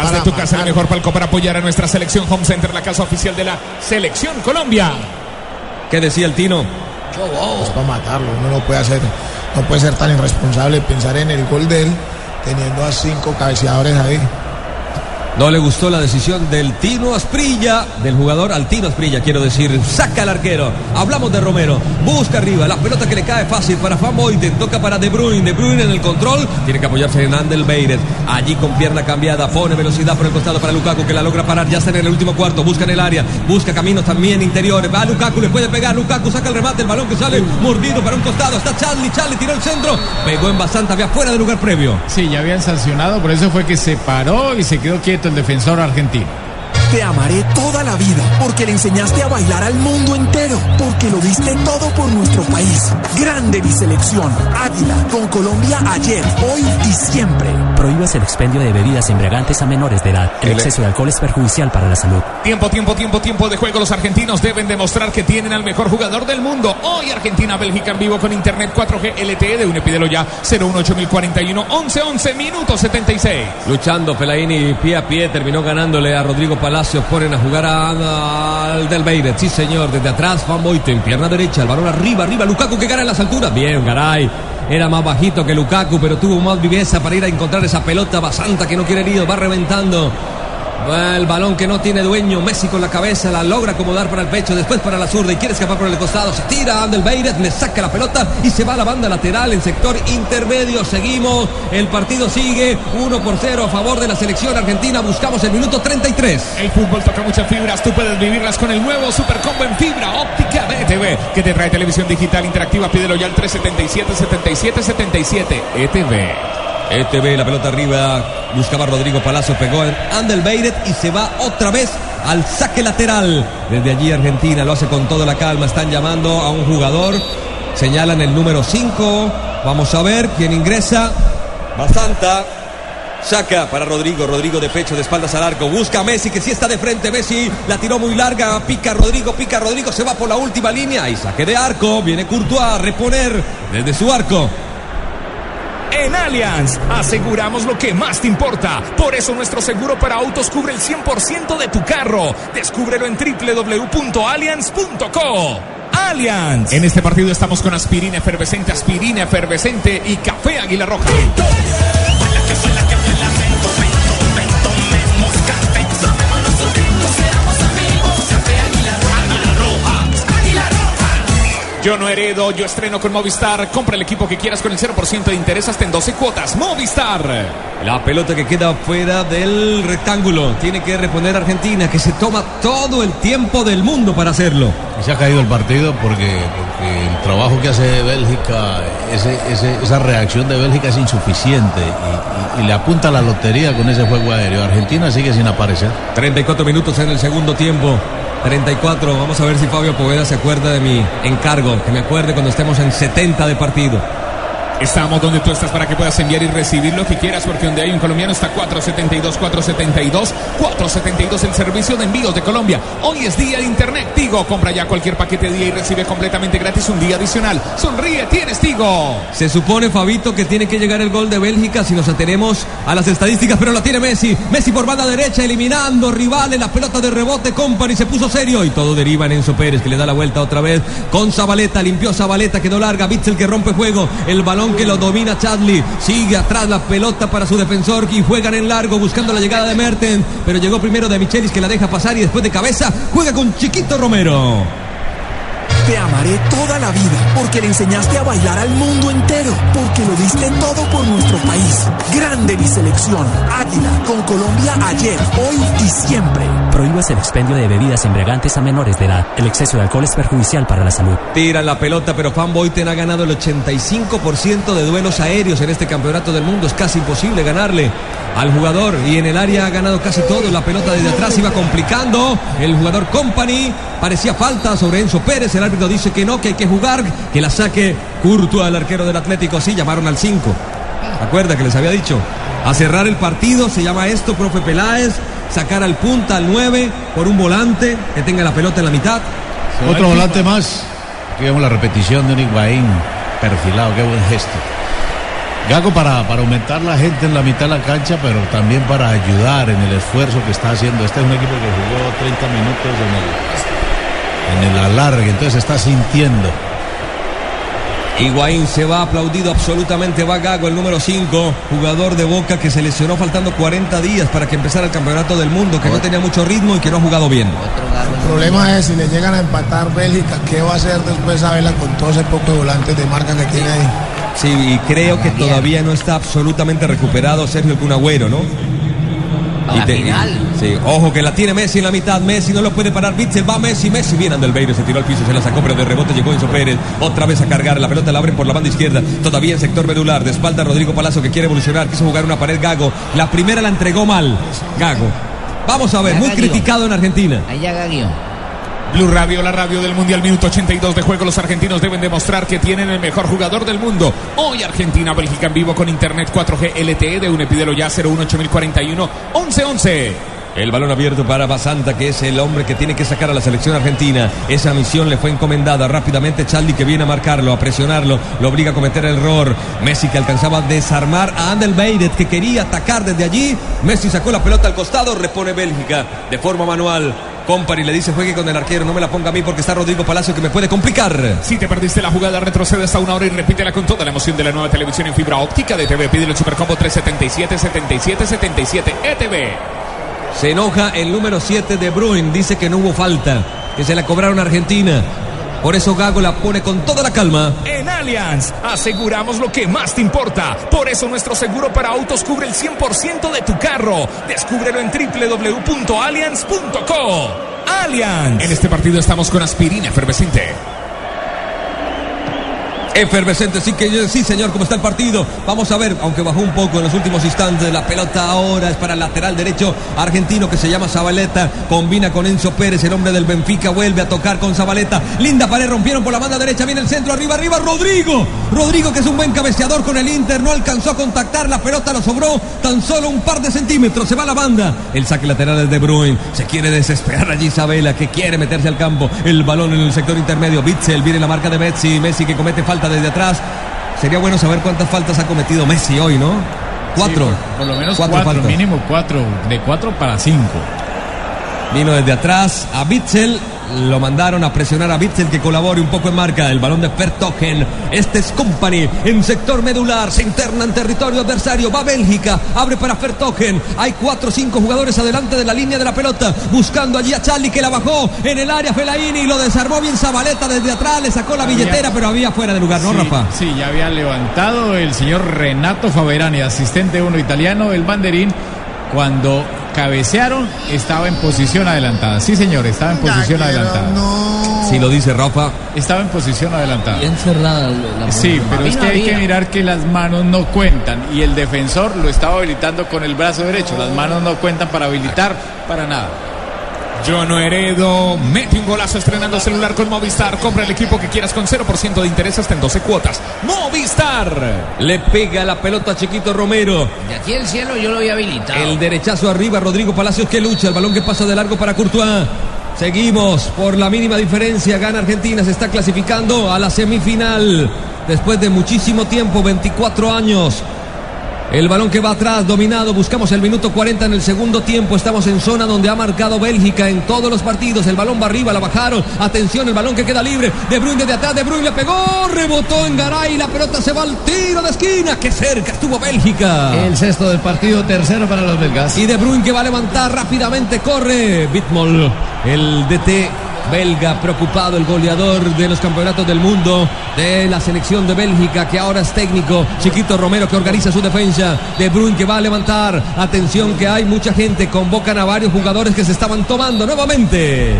Haz de tu casa el mejor palco para apoyar a nuestra selección Home Center, la casa oficial de la Selección Colombia. ¿Qué decía el Tino? Es para matarlo. Uno no puede hacer, no puede ser tan irresponsable pensar en el gol de él teniendo a cinco cabeceadores ahí. No le gustó la decisión del Tino Asprilla, del jugador Altino Asprilla, quiero decir. Saca al arquero. Hablamos de Romero. Busca arriba. La pelota que le cae fácil para Van Boyten. Toca para De Bruyne. De Bruyne en el control. Tiene que apoyarse en Andel Beiret. Allí con pierna cambiada. Pone velocidad por el costado para Lukaku que la logra parar. Ya está en el último cuarto. Busca en el área. Busca caminos también interiores. Va Lukaku. Le puede pegar. Lukaku saca el remate. El balón que sale mordido para un costado. Está Charlie. Charlie tiró el centro. Pegó en bastante. Había fuera de lugar previo. Sí, ya habían sancionado. Por eso fue que se paró y se quedó quieto el defensor argentino. Te amaré toda la vida porque le enseñaste a bailar al mundo entero, porque lo diste todo por nuestro país. Grande mi selección. Águila, con Colombia ayer, hoy y siempre. Prohíbas el expendio de bebidas embriagantes a menores de edad. El exceso de alcohol es perjudicial para la salud. Tiempo, tiempo, tiempo, tiempo de juego. Los argentinos deben demostrar que tienen al mejor jugador del mundo. Hoy Argentina-Bélgica en vivo con Internet 4G LTE de Unepídelo ya 018041 11 11 minutos 76. Luchando Pelaini pie a pie, terminó ganándole a Rodrigo Palacios. Ponen a jugar al del Beiret. Sí, señor. Desde atrás, Van Boyten, pierna derecha, el balón arriba, arriba. Lukaku que gana en las alturas. Bien, Garay. Era más bajito que Lukaku, pero tuvo más viveza para ir a encontrar esa pelota basanta que no quiere herido. Va reventando. El balón que no tiene dueño, Messi con la cabeza la logra acomodar para el pecho, después para la zurda y quiere escapar por el costado. Se tira Andel Beiret, le saca la pelota y se va a la banda lateral en sector intermedio. Seguimos, el partido sigue 1 por 0 a favor de la selección argentina. Buscamos el minuto 33. El fútbol toca muchas fibras, tú puedes vivirlas con el nuevo Super Combo en fibra óptica BTV que te trae televisión digital interactiva. Pídelo ya al 377 77 77 ETV. ETV, E la pelota arriba, buscaba Rodrigo Palacio, pegó en Andel Beiret y se va otra vez al saque lateral. Desde allí Argentina lo hace con toda la calma, están llamando a un jugador, señalan el número 5, vamos a ver quién ingresa. Basanta. Saca para Rodrigo, Rodrigo de pecho, de espaldas al arco, busca a Messi que sí está de frente, Messi la tiró muy larga, pica Rodrigo, pica Rodrigo, se va por la última línea. Y saque de arco, viene Courtois a reponer desde su arco. En Allianz aseguramos lo que más te importa. Por eso nuestro seguro para autos cubre el 100% de tu carro. Descúbrelo en www.allianz.co. Allianz. En este partido estamos con aspirina efervescente, aspirina efervescente y café Águila Roja. Yo no heredo, yo estreno con Movistar. Compra el equipo que quieras con el 0% de interés hasta en 12 cuotas. Movistar. La pelota que queda fuera del rectángulo. Tiene que reponer Argentina, que se toma todo el tiempo del mundo para hacerlo. Y se ha caído el partido porque, porque el trabajo que hace Bélgica, ese- ese- esa reacción de Bélgica es insuficiente y, y- y le apunta a la lotería con ese juego aéreo. Argentina sigue sin aparecer. 34 minutos en el segundo tiempo. 34. Vamos a ver si Fabio Poveda se acuerda de mi encargo. Que me acuerde cuando estemos en 70 de partido. Estamos donde tú estás para que puedas enviar y recibir lo que quieras, porque donde hay un colombiano está 472, 472, 472 el servicio de envíos de Colombia. Hoy es día de internet. Tigo, compra ya cualquier paquete de día y recibe completamente gratis un día adicional. Sonríe, tienes Tigo. Se supone, Fabito, que tiene que llegar el gol de Bélgica si nos atenemos a las estadísticas, pero la tiene Messi. Messi por banda derecha, eliminando rivales, la pelota de rebote, Company se puso serio y todo deriva en Enzo Pérez, que le da la vuelta otra vez con Zabaleta, limpió Zabaleta, quedó larga, Bitzel que rompe juego, el balón que lo domina Chadley, sigue atrás la pelota para su defensor y juegan en largo buscando la llegada de Mertens, pero llegó primero de Michelis que la deja pasar y después de cabeza juega con Chiquito Romero. Te amaré toda la vida porque le enseñaste a bailar al mundo entero, porque lo diste todo por nuestro país. Grande mi selección. Águila con Colombia ayer, hoy y siempre. Prohíbas el expendio de bebidas embriagantes a menores de edad. El exceso de alcohol es perjudicial para la salud. Tira la pelota, pero Fan Boyten ha ganado el 85% de duelos aéreos en este campeonato del mundo. Es casi imposible ganarle al jugador y en el área ha ganado casi todo. La pelota desde atrás iba complicando. El jugador Company parecía falta sobre Enzo Pérez. El árbitro dice que no, que hay que jugar, que la saque Courtois, el arquero del Atlético. Sí, llamaron al 5. Acuerda que les había dicho. A cerrar el partido se llama esto, profe Peláez. Sacar al punta, al 9, por un volante que tenga la pelota en la mitad. Otro volante más. Aquí vemos la repetición de un Higuaín perfilado. Qué buen gesto. Gago para, para aumentar la gente en la mitad de la cancha, pero también para ayudar en el esfuerzo que está haciendo. Este es un equipo que jugó 30 minutos en el, en el alargue, entonces está sintiendo. Higuaín se va aplaudido absolutamente. Va Gago, el número 5, jugador de Boca que se lesionó faltando 40 días para que empezara el campeonato del mundo, que no tenía mucho ritmo y que no ha jugado bien. El problema es si le llegan a empatar Bélgica, ¿qué va a hacer después Abela con todo ese poco de volantes de marca que tiene ahí? Sí, y creo que todavía no está absolutamente recuperado Sergio el Kun Agüero, ¿no? A la final. Sí, ojo que la tiene Messi en la mitad. Messi no lo puede parar. Bitzel va Messi. Messi viene del Beiro. Se tiró al piso, se la sacó, pero de rebote llegó Enzo Pérez. Otra vez a cargar. La pelota la abren por la banda izquierda. Todavía en sector medular. De espalda Rodrigo Palazzo que quiere evolucionar. Quiso jugar una pared Gago. La primera la entregó mal. Gago. Vamos a ver, muy criticado en Argentina. Allá Gaguio. Blue Radio, la radio del Mundial, minuto 82 de juego. Los argentinos deben demostrar que tienen el mejor jugador del mundo. Hoy Argentina, Bélgica en vivo con Internet 4G LTE de Unepidelo ya 0184041 1111. El balón abierto para Basanta, que es el hombre que tiene que sacar a la selección argentina. Esa misión le fue encomendada rápidamente. Charlie que viene a marcarlo, a presionarlo, lo obliga a cometer el error. Messi que alcanzaba a desarmar a Andel Beiret, que quería atacar desde allí. Messi sacó la pelota al costado, repone Bélgica de forma manual. Company le dice juegue con el arquero, no me la ponga a mí porque está Rodrigo Palacio que me puede complicar. Si te perdiste la jugada, retrocede hasta una hora y repítela con toda la emoción de la nueva televisión en fibra óptica de TV. Pídele el Supercombo 377 77 77 ETV. Se enoja el número 7 de Bruin, dice que no hubo falta, que se la cobraron a Argentina. Por eso Gago la pone con toda la calma. En Allianz aseguramos lo que más te importa. Por eso nuestro seguro para autos cubre el 100% de tu carro. Descúbrelo en www.allianz.co. Allianz. En este partido estamos con aspirina efervescente. Efervescente, sí que sí, señor, ¿cómo está el partido? Vamos a ver, aunque bajó un poco en los últimos instantes, la pelota ahora es para el lateral derecho argentino que se llama Zabaleta, combina con Enzo Pérez, el hombre del Benfica, vuelve a tocar con Zabaleta, linda pared, rompieron por la banda derecha, viene el centro, arriba, arriba, Rodrigo, Rodrigo que es un buen cabeceador con el Inter, no alcanzó a contactar, la pelota lo sobró tan solo un par de centímetros, se va la banda, el saque lateral es de Bruin, se quiere desesperar allí Isabela, que quiere meterse al campo, el balón en el sector intermedio, Bitzel, viene la marca de Messi, Messi que comete falta desde atrás, sería bueno saber cuántas faltas ha cometido Messi hoy, ¿no? Cuatro. Sí, por, por lo menos Cuatro cuatro, mínimo cuatro, de cuatro para cinco. Vino desde atrás a Bitzel. Lo mandaron a presionar a Bitzel que colabore un poco en marca. El balón de Fertogen. Este es Company en sector medular. Se interna en territorio adversario. Va Bélgica. Abre para Fertogen. Hay cuatro o cinco jugadores adelante de la línea de la pelota. Buscando allí a Charlie que la bajó en el área. Felaini lo desarmó bien Zabaleta desde atrás. Le sacó la Había- billetera, pero había fuera de lugar, ¿no, sí, Rafa? Sí, ya había levantado el señor Renato Faberani, asistente uno italiano, el banderín. Cuando cabecearon, estaba en posición adelantada. Sí, señor, estaba en posición adelantada. Si lo dice Rafa. Estaba en posición adelantada. Bien cerrada la Sí, pero es que no hay que mirar que las manos no cuentan y el defensor lo estaba habilitando con el brazo derecho. Las manos no cuentan para habilitar para nada. Yo no heredo. Mete un golazo estrenando celular con Movistar. Compra el equipo que quieras con 0% de interés hasta en 12 cuotas. Movistar. Le pega la pelota a Chiquito Romero. De aquí el cielo yo lo había habilitado. El derechazo arriba, Rodrigo Palacios que lucha. El balón que pasa de largo para Courtois. Seguimos por la mínima diferencia. Gana Argentina, se está clasificando a la semifinal. Después de muchísimo tiempo, 24 años. El balón que va atrás, dominado. Buscamos el minuto 40 en el segundo tiempo. Estamos en zona donde ha marcado Bélgica en todos los partidos. El balón va arriba, la bajaron. Atención, el balón que queda libre. De Bruyne desde atrás. De Bruyne le pegó. Rebotó en Garay. La pelota se va al tiro de esquina. Qué cerca estuvo Bélgica. El sexto del partido, tercero para los belgas. Y De Bruyne que va a levantar rápidamente. Corre. Bitmol, el DT belga preocupado, el goleador de los campeonatos del mundo de la selección de Bélgica, que ahora es técnico. Chiquito Romero que organiza su defensa. De Bruyne que va a levantar. Atención que hay mucha gente. Convocan a varios jugadores que se estaban tomando nuevamente.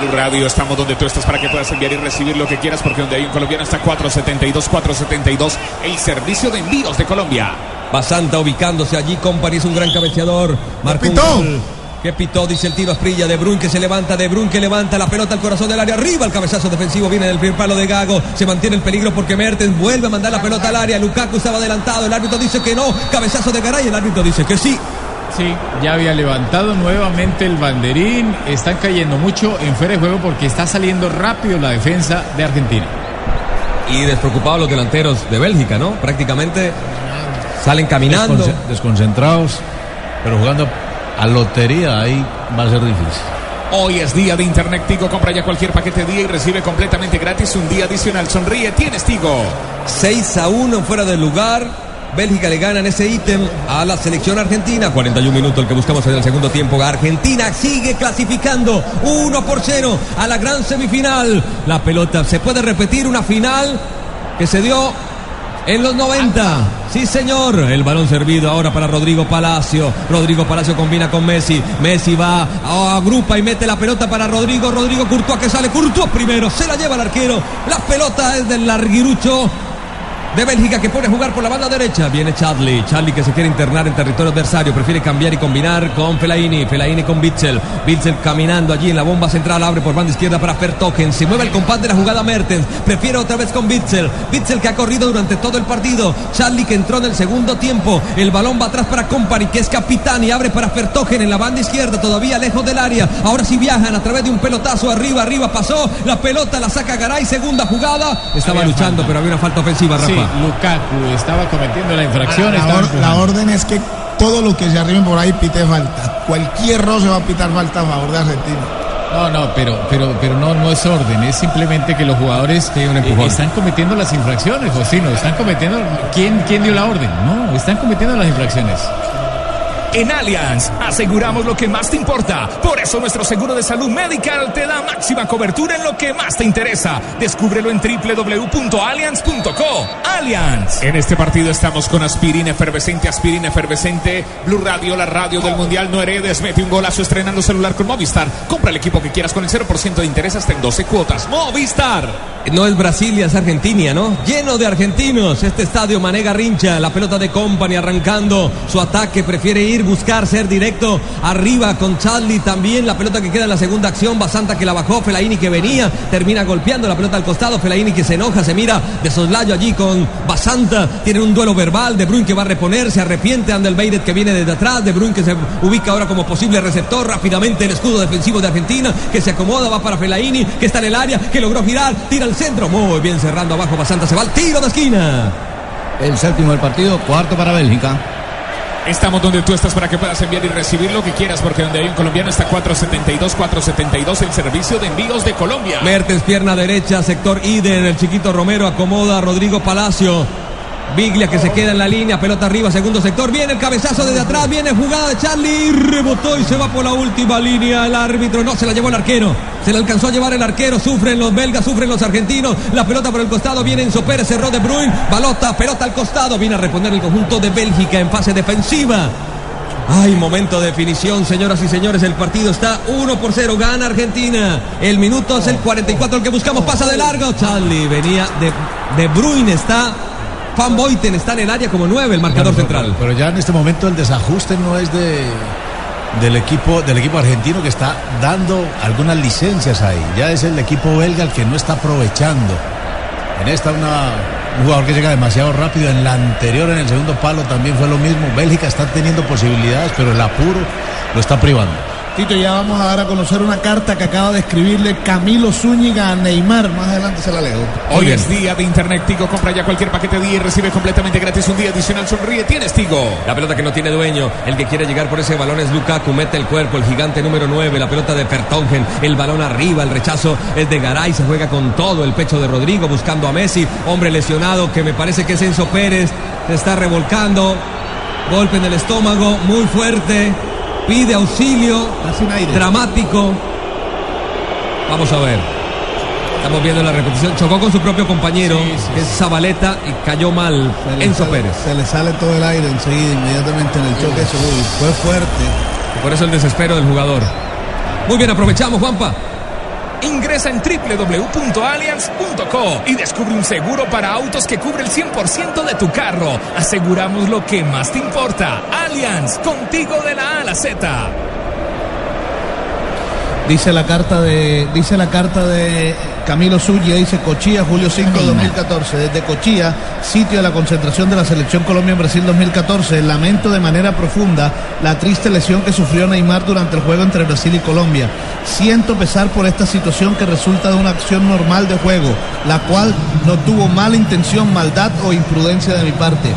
Blue Radio, estamos donde tú estás para que puedas enviar y recibir lo que quieras, porque donde hay un colombiano está 472, 472, el servicio de envíos de Colombia. Basanta ubicándose allí, Company es un gran cabeceador. Marcó un gol. Que pitó, dice el tiro Asprilla. De Bruyne que se levanta, De Bruyne que levanta la pelota al corazón del área. Arriba el cabezazo defensivo viene del primer palo de Gago. Se mantiene el peligro porque Mertens vuelve a mandar la pelota al área. Lukaku estaba adelantado. El árbitro dice que no. Cabezazo de Garay. El árbitro dice que sí. Sí, ya había levantado nuevamente el banderín. Están cayendo mucho en fuera de juego porque está saliendo rápido la defensa de Argentina. Y despreocupados los delanteros de Bélgica, ¿no? Prácticamente salen caminando. Desconce- desconcentrados, pero jugando a lotería ahí va a ser difícil. Hoy es día de Internet Tigo. Compra ya cualquier paquete día y recibe completamente gratis un día adicional. Sonríe, tienes Tigo. 6 a 1 fuera del lugar. Bélgica le gana en ese ítem a la selección argentina. 41 minutos el que buscamos en el segundo tiempo. Argentina sigue clasificando 1 por 0 a la gran semifinal. La pelota se puede repetir una final que se dio en los 90. Sí, señor. El balón servido ahora para Rodrigo Palacio. Rodrigo Palacio combina con Messi. Messi va, a- agrupa y mete la pelota para Rodrigo. Rodrigo Courtois que sale. Courtois primero. Se la lleva el arquero. La pelota es del larguirucho de Bélgica que pone a jugar por la banda derecha. Viene Charlie. Charlie que se quiere internar en territorio adversario. Prefiere cambiar y combinar con Fellaini. Fellaini con Bitzel. Bitzel caminando allí en la bomba central. Abre por banda izquierda para Fertogen. Se mueve el compás de la jugada Mertens. Prefiere otra vez con Bitzel. Bitzel que ha corrido durante todo el partido. Charlie que entró en el segundo tiempo. El balón va atrás para Company que es capitán y abre para Fertogen en la banda izquierda. Todavía lejos del área. Ahora sí viajan a través de un pelotazo. Arriba, arriba pasó. La pelota la saca Garay. Segunda jugada. Estaba Había luchando, falta. pero había una falta ofensiva, Rafa. Sí, Lukaku estaba cometiendo la infracción. La, or- orden es que todo lo que se arriben por ahí pite falta. Cualquier roce va a pitar falta a favor de Argentina. No, no, pero, pero, pero no, no es orden, es simplemente que los jugadores eh, están cometiendo las infracciones, Josino, están cometiendo. ¿Quién, ¿Quién dio la orden? No, están cometiendo las infracciones. En Allianz aseguramos lo que más te importa. Por eso nuestro seguro de salud medical te da máxima cobertura en lo que más te interesa. Descúbrelo en www.allianz.co. Allianz. En este partido estamos con aspirina efervescente, aspirina efervescente. Blue Radio, la radio del mundial. No heredes, mete un golazo estrenando celular con Movistar. Compra el equipo que quieras con el 0% de interés hasta en 12 cuotas. Movistar. No es Brasilia, es Argentina, ¿no? Lleno de argentinos. Este estadio Manega Rincha, la pelota de Company arrancando su ataque. Prefiere ir, buscar, ser directo. Arriba con Charlie también. La pelota que queda en la segunda acción. Basanta que la bajó. Felaini que venía. Termina golpeando la pelota al costado. Felaini que se enoja, se mira de soslayo allí con Basanta. Tienen un duelo verbal. De Bruyne que va a reponer. Se arrepiente. Andel Beiret que viene desde atrás. De Bruyne que se ubica ahora como posible receptor. Rápidamente el escudo defensivo de Argentina. Que se acomoda. Va para Felaini. Que está en el área. Que logró girar. Tira al centro. Muy bien cerrando abajo. Basanta se va al tiro de esquina. El séptimo del partido, cuarto para Bélgica. Estamos donde tú estás para que puedas enviar y recibir lo que quieras, porque donde hay un colombiano está 472, 472, el servicio de envíos de Colombia. Mertens, pierna derecha, sector Iden. El chiquito Romero acomoda Rodrigo Palacio. Biglia que se queda en la línea, pelota arriba, segundo sector. Viene el cabezazo desde atrás, viene jugada de Charlie. Rebotó y se va por la última línea. El árbitro no se la llevó el arquero. Se la alcanzó a llevar el arquero. Sufren los belgas, sufren los argentinos. La pelota por el costado viene Enzo Pérez, cerró de Bruyne. Balota, pelota al costado. Viene a reponer el conjunto de Bélgica en fase defensiva. Ay, momento de definición, señoras y señores. El partido está 1 por 0. Gana Argentina. El minuto es el 44. El que buscamos pasa de largo. Charlie venía de, de. Está. Van Boyten está en el área como 9, el marcador central. Pero ya en este momento el desajuste no es de, del equipo, del equipo argentino que está dando algunas licencias ahí. Ya es el equipo belga el que no está aprovechando. En esta una, un jugador que llega demasiado rápido. En la anterior, en el segundo palo, también fue lo mismo. Bélgica está teniendo posibilidades, pero el apuro lo está privando. Tito, ya vamos a dar a conocer una carta que acaba de escribirle Camilo Zúñiga a Neymar. Más adelante se la leo. Hoy es día de Internet Tigo. Compra ya cualquier paquete día y recibe completamente gratis un día adicional. Sonríe, tienes Tigo. La pelota que no tiene dueño. El que quiere llegar por ese balón es Lukaku. Mete el cuerpo. El gigante número 9. La pelota de Fertongen. El balón arriba. El rechazo es de Garay. Se juega con todo el pecho de Rodrigo buscando a Messi. Hombre lesionado que me parece que es Enzo Pérez. Se está revolcando. Golpe en el estómago. Muy fuerte. Pide auxilio. Dramático. Vamos a ver. Estamos viendo la repetición. Chocó con su propio compañero, que es Zabaleta, y cayó mal Enzo sale- Pérez. Se le sale todo el aire enseguida, inmediatamente en el choque. Uy, fue fuerte. Por eso el desespero del jugador. Muy bien, aprovechamos, Juanpa. Ingresa en www.allianz.co y descubre un seguro para autos que cubre el 100% de tu carro. Aseguramos lo que más te importa. Allianz, contigo de la A a la Z. Dice la carta de dice la carta de Camilo Zúñiga, dice Cochilla, julio 5 de 2014. Desde Cochilla, sitio de la concentración de la Selección Colombia en Brasil 2014, lamento de manera profunda la triste lesión que sufrió Neymar durante el juego entre Brasil y Colombia. Siento pesar por esta situación que resulta de una acción normal de juego, la cual no tuvo mala intención, maldad o imprudencia de mi parte.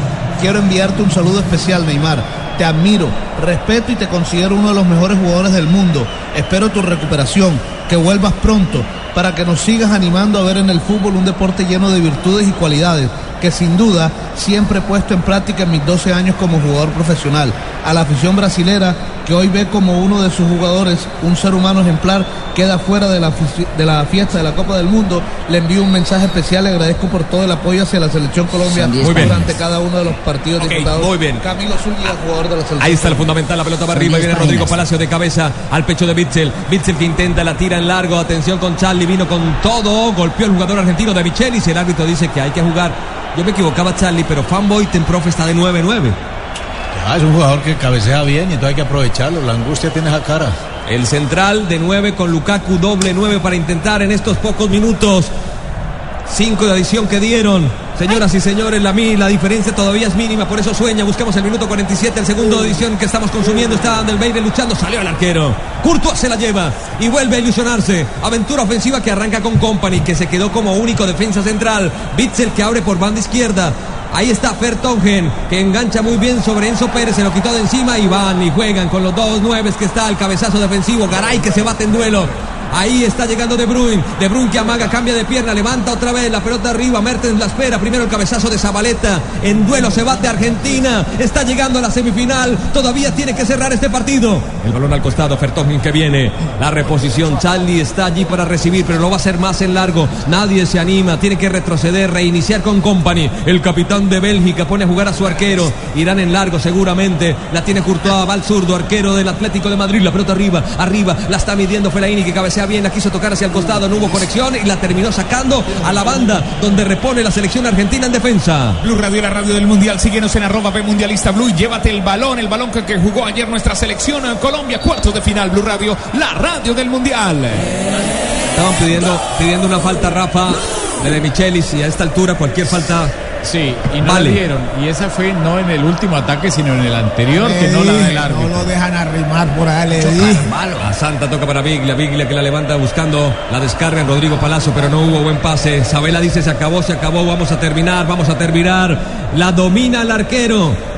Quiero enviarte un saludo especial, Neymar. Te admiro, respeto y te considero uno de los mejores jugadores del mundo. Espero tu recuperación, que vuelvas pronto, para que nos sigas animando a ver en el fútbol un deporte lleno de virtudes y cualidades, que sin duda siempre he puesto en práctica en mis 12 años como jugador profesional. A la afición brasilera, que hoy ve como uno de sus jugadores un ser humano ejemplar, queda fuera de la, de la fiesta de la Copa del Mundo, le envío un mensaje especial, le agradezco por todo el apoyo hacia la selección Colombia durante cada uno de los partidos Ok, disputados. muy bien. Camilo Zúñiga, jugador de la selección. Ahí está el fundamental, la pelota va arriba viene Rodrigo Palacio de cabeza al pecho de Bitzel. Bitzel que intenta, la tira en largo, atención con Charlie, vino con todo, golpeó el jugador argentino de Michelis y el árbitro dice que hay que jugar. Yo me equivocaba Charlie, pero Fanboy Profe está de 9-9. Ah, es un jugador que cabecea bien y entonces hay que aprovecharlo. La angustia tiene esa cara. El central de 9 con Lukaku doble 9 para intentar en estos pocos minutos. 5 de adición que dieron. Señoras y señores, la, la diferencia todavía es mínima, por eso sueña. Buscamos el minuto 47, el segundo de edición que estamos consumiendo. Está Andelbeire luchando, salió el arquero. Courtois se la lleva y vuelve a ilusionarse. Aventura ofensiva que arranca con Company, que se quedó como único defensa central. Bitzel que abre por banda izquierda. Ahí está Fertongen, que engancha muy bien sobre Enzo Pérez, se lo quitó de encima y van y juegan con los dos nueves que está el cabezazo defensivo. Garay que se bate en duelo. Ahí está llegando De Bruyne. De Bruyne que amaga, cambia de pierna, levanta otra vez la pelota arriba. Mertens la espera. Primero el cabezazo de Zabaleta. En duelo se bate Argentina. Está llegando a la semifinal. Todavía tiene que cerrar este partido. El balón al costado. Fertongen que viene. La reposición. Charlie está allí para recibir, pero lo va a hacer más en largo. Nadie se anima. Tiene que retroceder, reiniciar con Company. El capitán de Bélgica pone a jugar a su arquero. Irán en largo seguramente. La tiene Courtois. Va al zurdo, arquero del Atlético de Madrid. La pelota arriba, arriba. La está midiendo Fellaini que cabecea bien. La quiso tocar hacia el costado. No hubo conexión y la terminó sacando a la banda donde repone la selección argentina en defensa. Blue Radio, la radio del Mundial. Síguenos en arroba B Mundialista Blue y llévate el balón, el balón que, que jugó ayer nuestra selección en Colombia, cuartos de final. Blue Radio, la radio del Mundial. Estaban pidiendo, pidiendo una falta, Rafa, de De Michelis y a esta altura cualquier falta. Sí, y no Vale. la dieron. Y esa fue no en el último ataque, sino en el anterior, que no la da el árbitro. No lo dejan arrimar por ahí, le dije. A Santa toca para Biglia, Biglia que la levanta buscando la descarga en Rodrigo Palazzo, pero no hubo buen pase. Sabela dice se acabó, se acabó, vamos a terminar, vamos a terminar. La domina el arquero.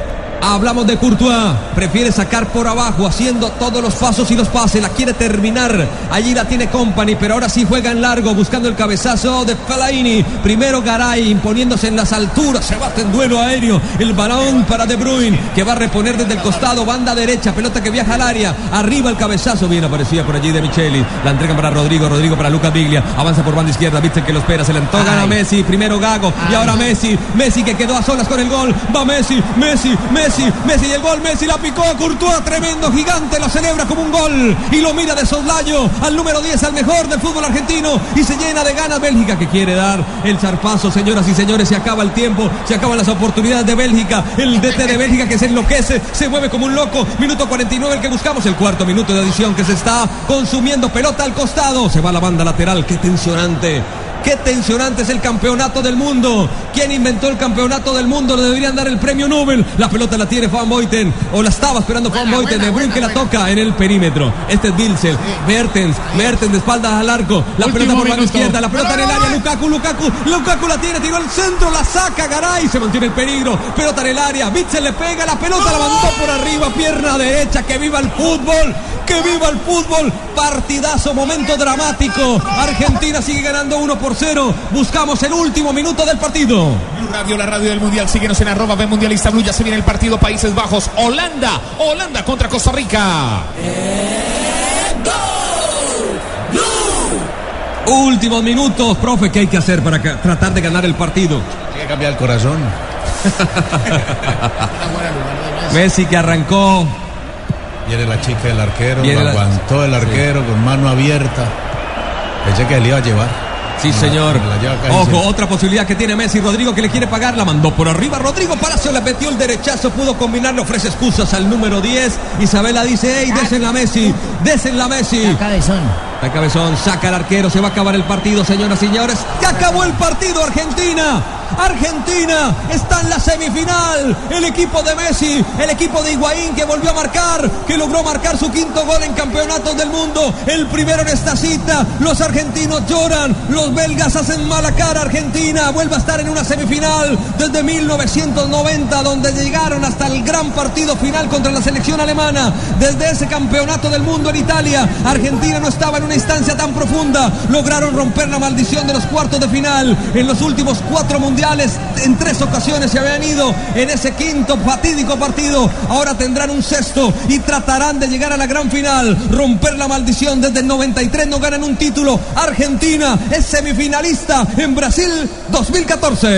Hablamos de Courtois, prefiere sacar por abajo, haciendo todos los pasos y los pases, la quiere terminar. Allí la tiene Company, pero ahora sí juega en largo, buscando el cabezazo de Fellaini. Primero Garay, imponiéndose en las alturas, se bate en duelo aéreo. El balón para De Bruyne, que va a reponer desde el costado, banda derecha, pelota que viaja al área. Arriba el cabezazo, bien aparecía por allí de Micheli. La entregan para Rodrigo, Rodrigo para Lucas Biglia. Avanza por banda izquierda, viste que lo espera, se le entogan a Messi. Primero Gago y ahora Messi. Messi que quedó a solas con el gol. Va Messi, Messi, Messi. Messi. Messi el gol. Messi la picó. Courtois, tremendo gigante. Lo celebra como un gol. Y lo mira de soslayo al número 10, al mejor del fútbol argentino. Y se llena de ganas Bélgica que quiere dar el zarpazo, señoras y señores. Se acaba el tiempo. Se acaban las oportunidades de Bélgica. El DT de Bélgica que se enloquece. Se mueve como un loco. Minuto 49 el que buscamos. El cuarto minuto de adición que se está consumiendo. Pelota al costado. Se va la banda lateral. Qué tensionante. Qué tensionante es el campeonato del mundo. ¿Quién inventó el campeonato del mundo? Le deberían dar el premio Nobel. La pelota la tiene Van Boyten. O la estaba esperando Van Boyten. De Bruyne que la toca en el perímetro. Este es Bilsel. Mertens. Mertens de espaldas al arco. La pelota por la izquierda. La pelota en el área. Lukaku, Lukaku. Lukaku la tiene. Tiró al centro. La saca. Garay. Se mantiene el peligro. Pelota en el área. Bitzel le pega. La pelota la mandó por arriba. Pierna derecha. Que viva el fútbol. Que viva el fútbol. Partidazo. Momento dramático. Argentina sigue ganando 1 por 0. Buscamos el último minuto del partido. Blue Radio, la radio del Mundial. Síguenos en arroba B Mundialista Blue. Ya se viene el partido Países Bajos. Holanda. Holanda contra Costa Rica. Últimos minutos, profe, ¿qué hay que hacer para tratar de ganar el partido? Hay que cambiar el corazón. Messi que arrancó. Viene la chica del arquero, Viene lo la- aguantó el arquero con mano abierta. Pensé que le iba a llevar. Sí, señor. Ojo, otra posibilidad que tiene Messi. Rodrigo que le quiere pagar, la mandó por arriba. Rodrigo Palacio le metió el derechazo, pudo combinarlo, ofrece excusas al número 10. Isabela dice, hey, desen la Messi, desen la Messi. cabezón. La cabezón saca al arquero, se va a acabar el partido, señoras y señores. Ya acabó el partido, Argentina. Argentina está en la semifinal. El equipo de Messi, el equipo de Higuaín que volvió a marcar, que logró marcar su quinto gol en campeonatos del mundo. El primero en esta cita. Los argentinos lloran, los belgas hacen mala cara. Argentina vuelve a estar en una semifinal desde 1990, donde llegaron hasta el gran partido final contra la selección alemana. Desde ese campeonato del mundo en Italia, Argentina no estaba en una instancia tan profunda. Lograron romper la maldición de los cuartos de final. En los últimos cuatro en tres ocasiones se habían ido en ese quinto fatídico partido. Ahora tendrán un sexto y tratarán de llegar a la gran final, romper la maldición. Desde el 93 no ganan un título. Argentina es semifinalista en Brasil 2014.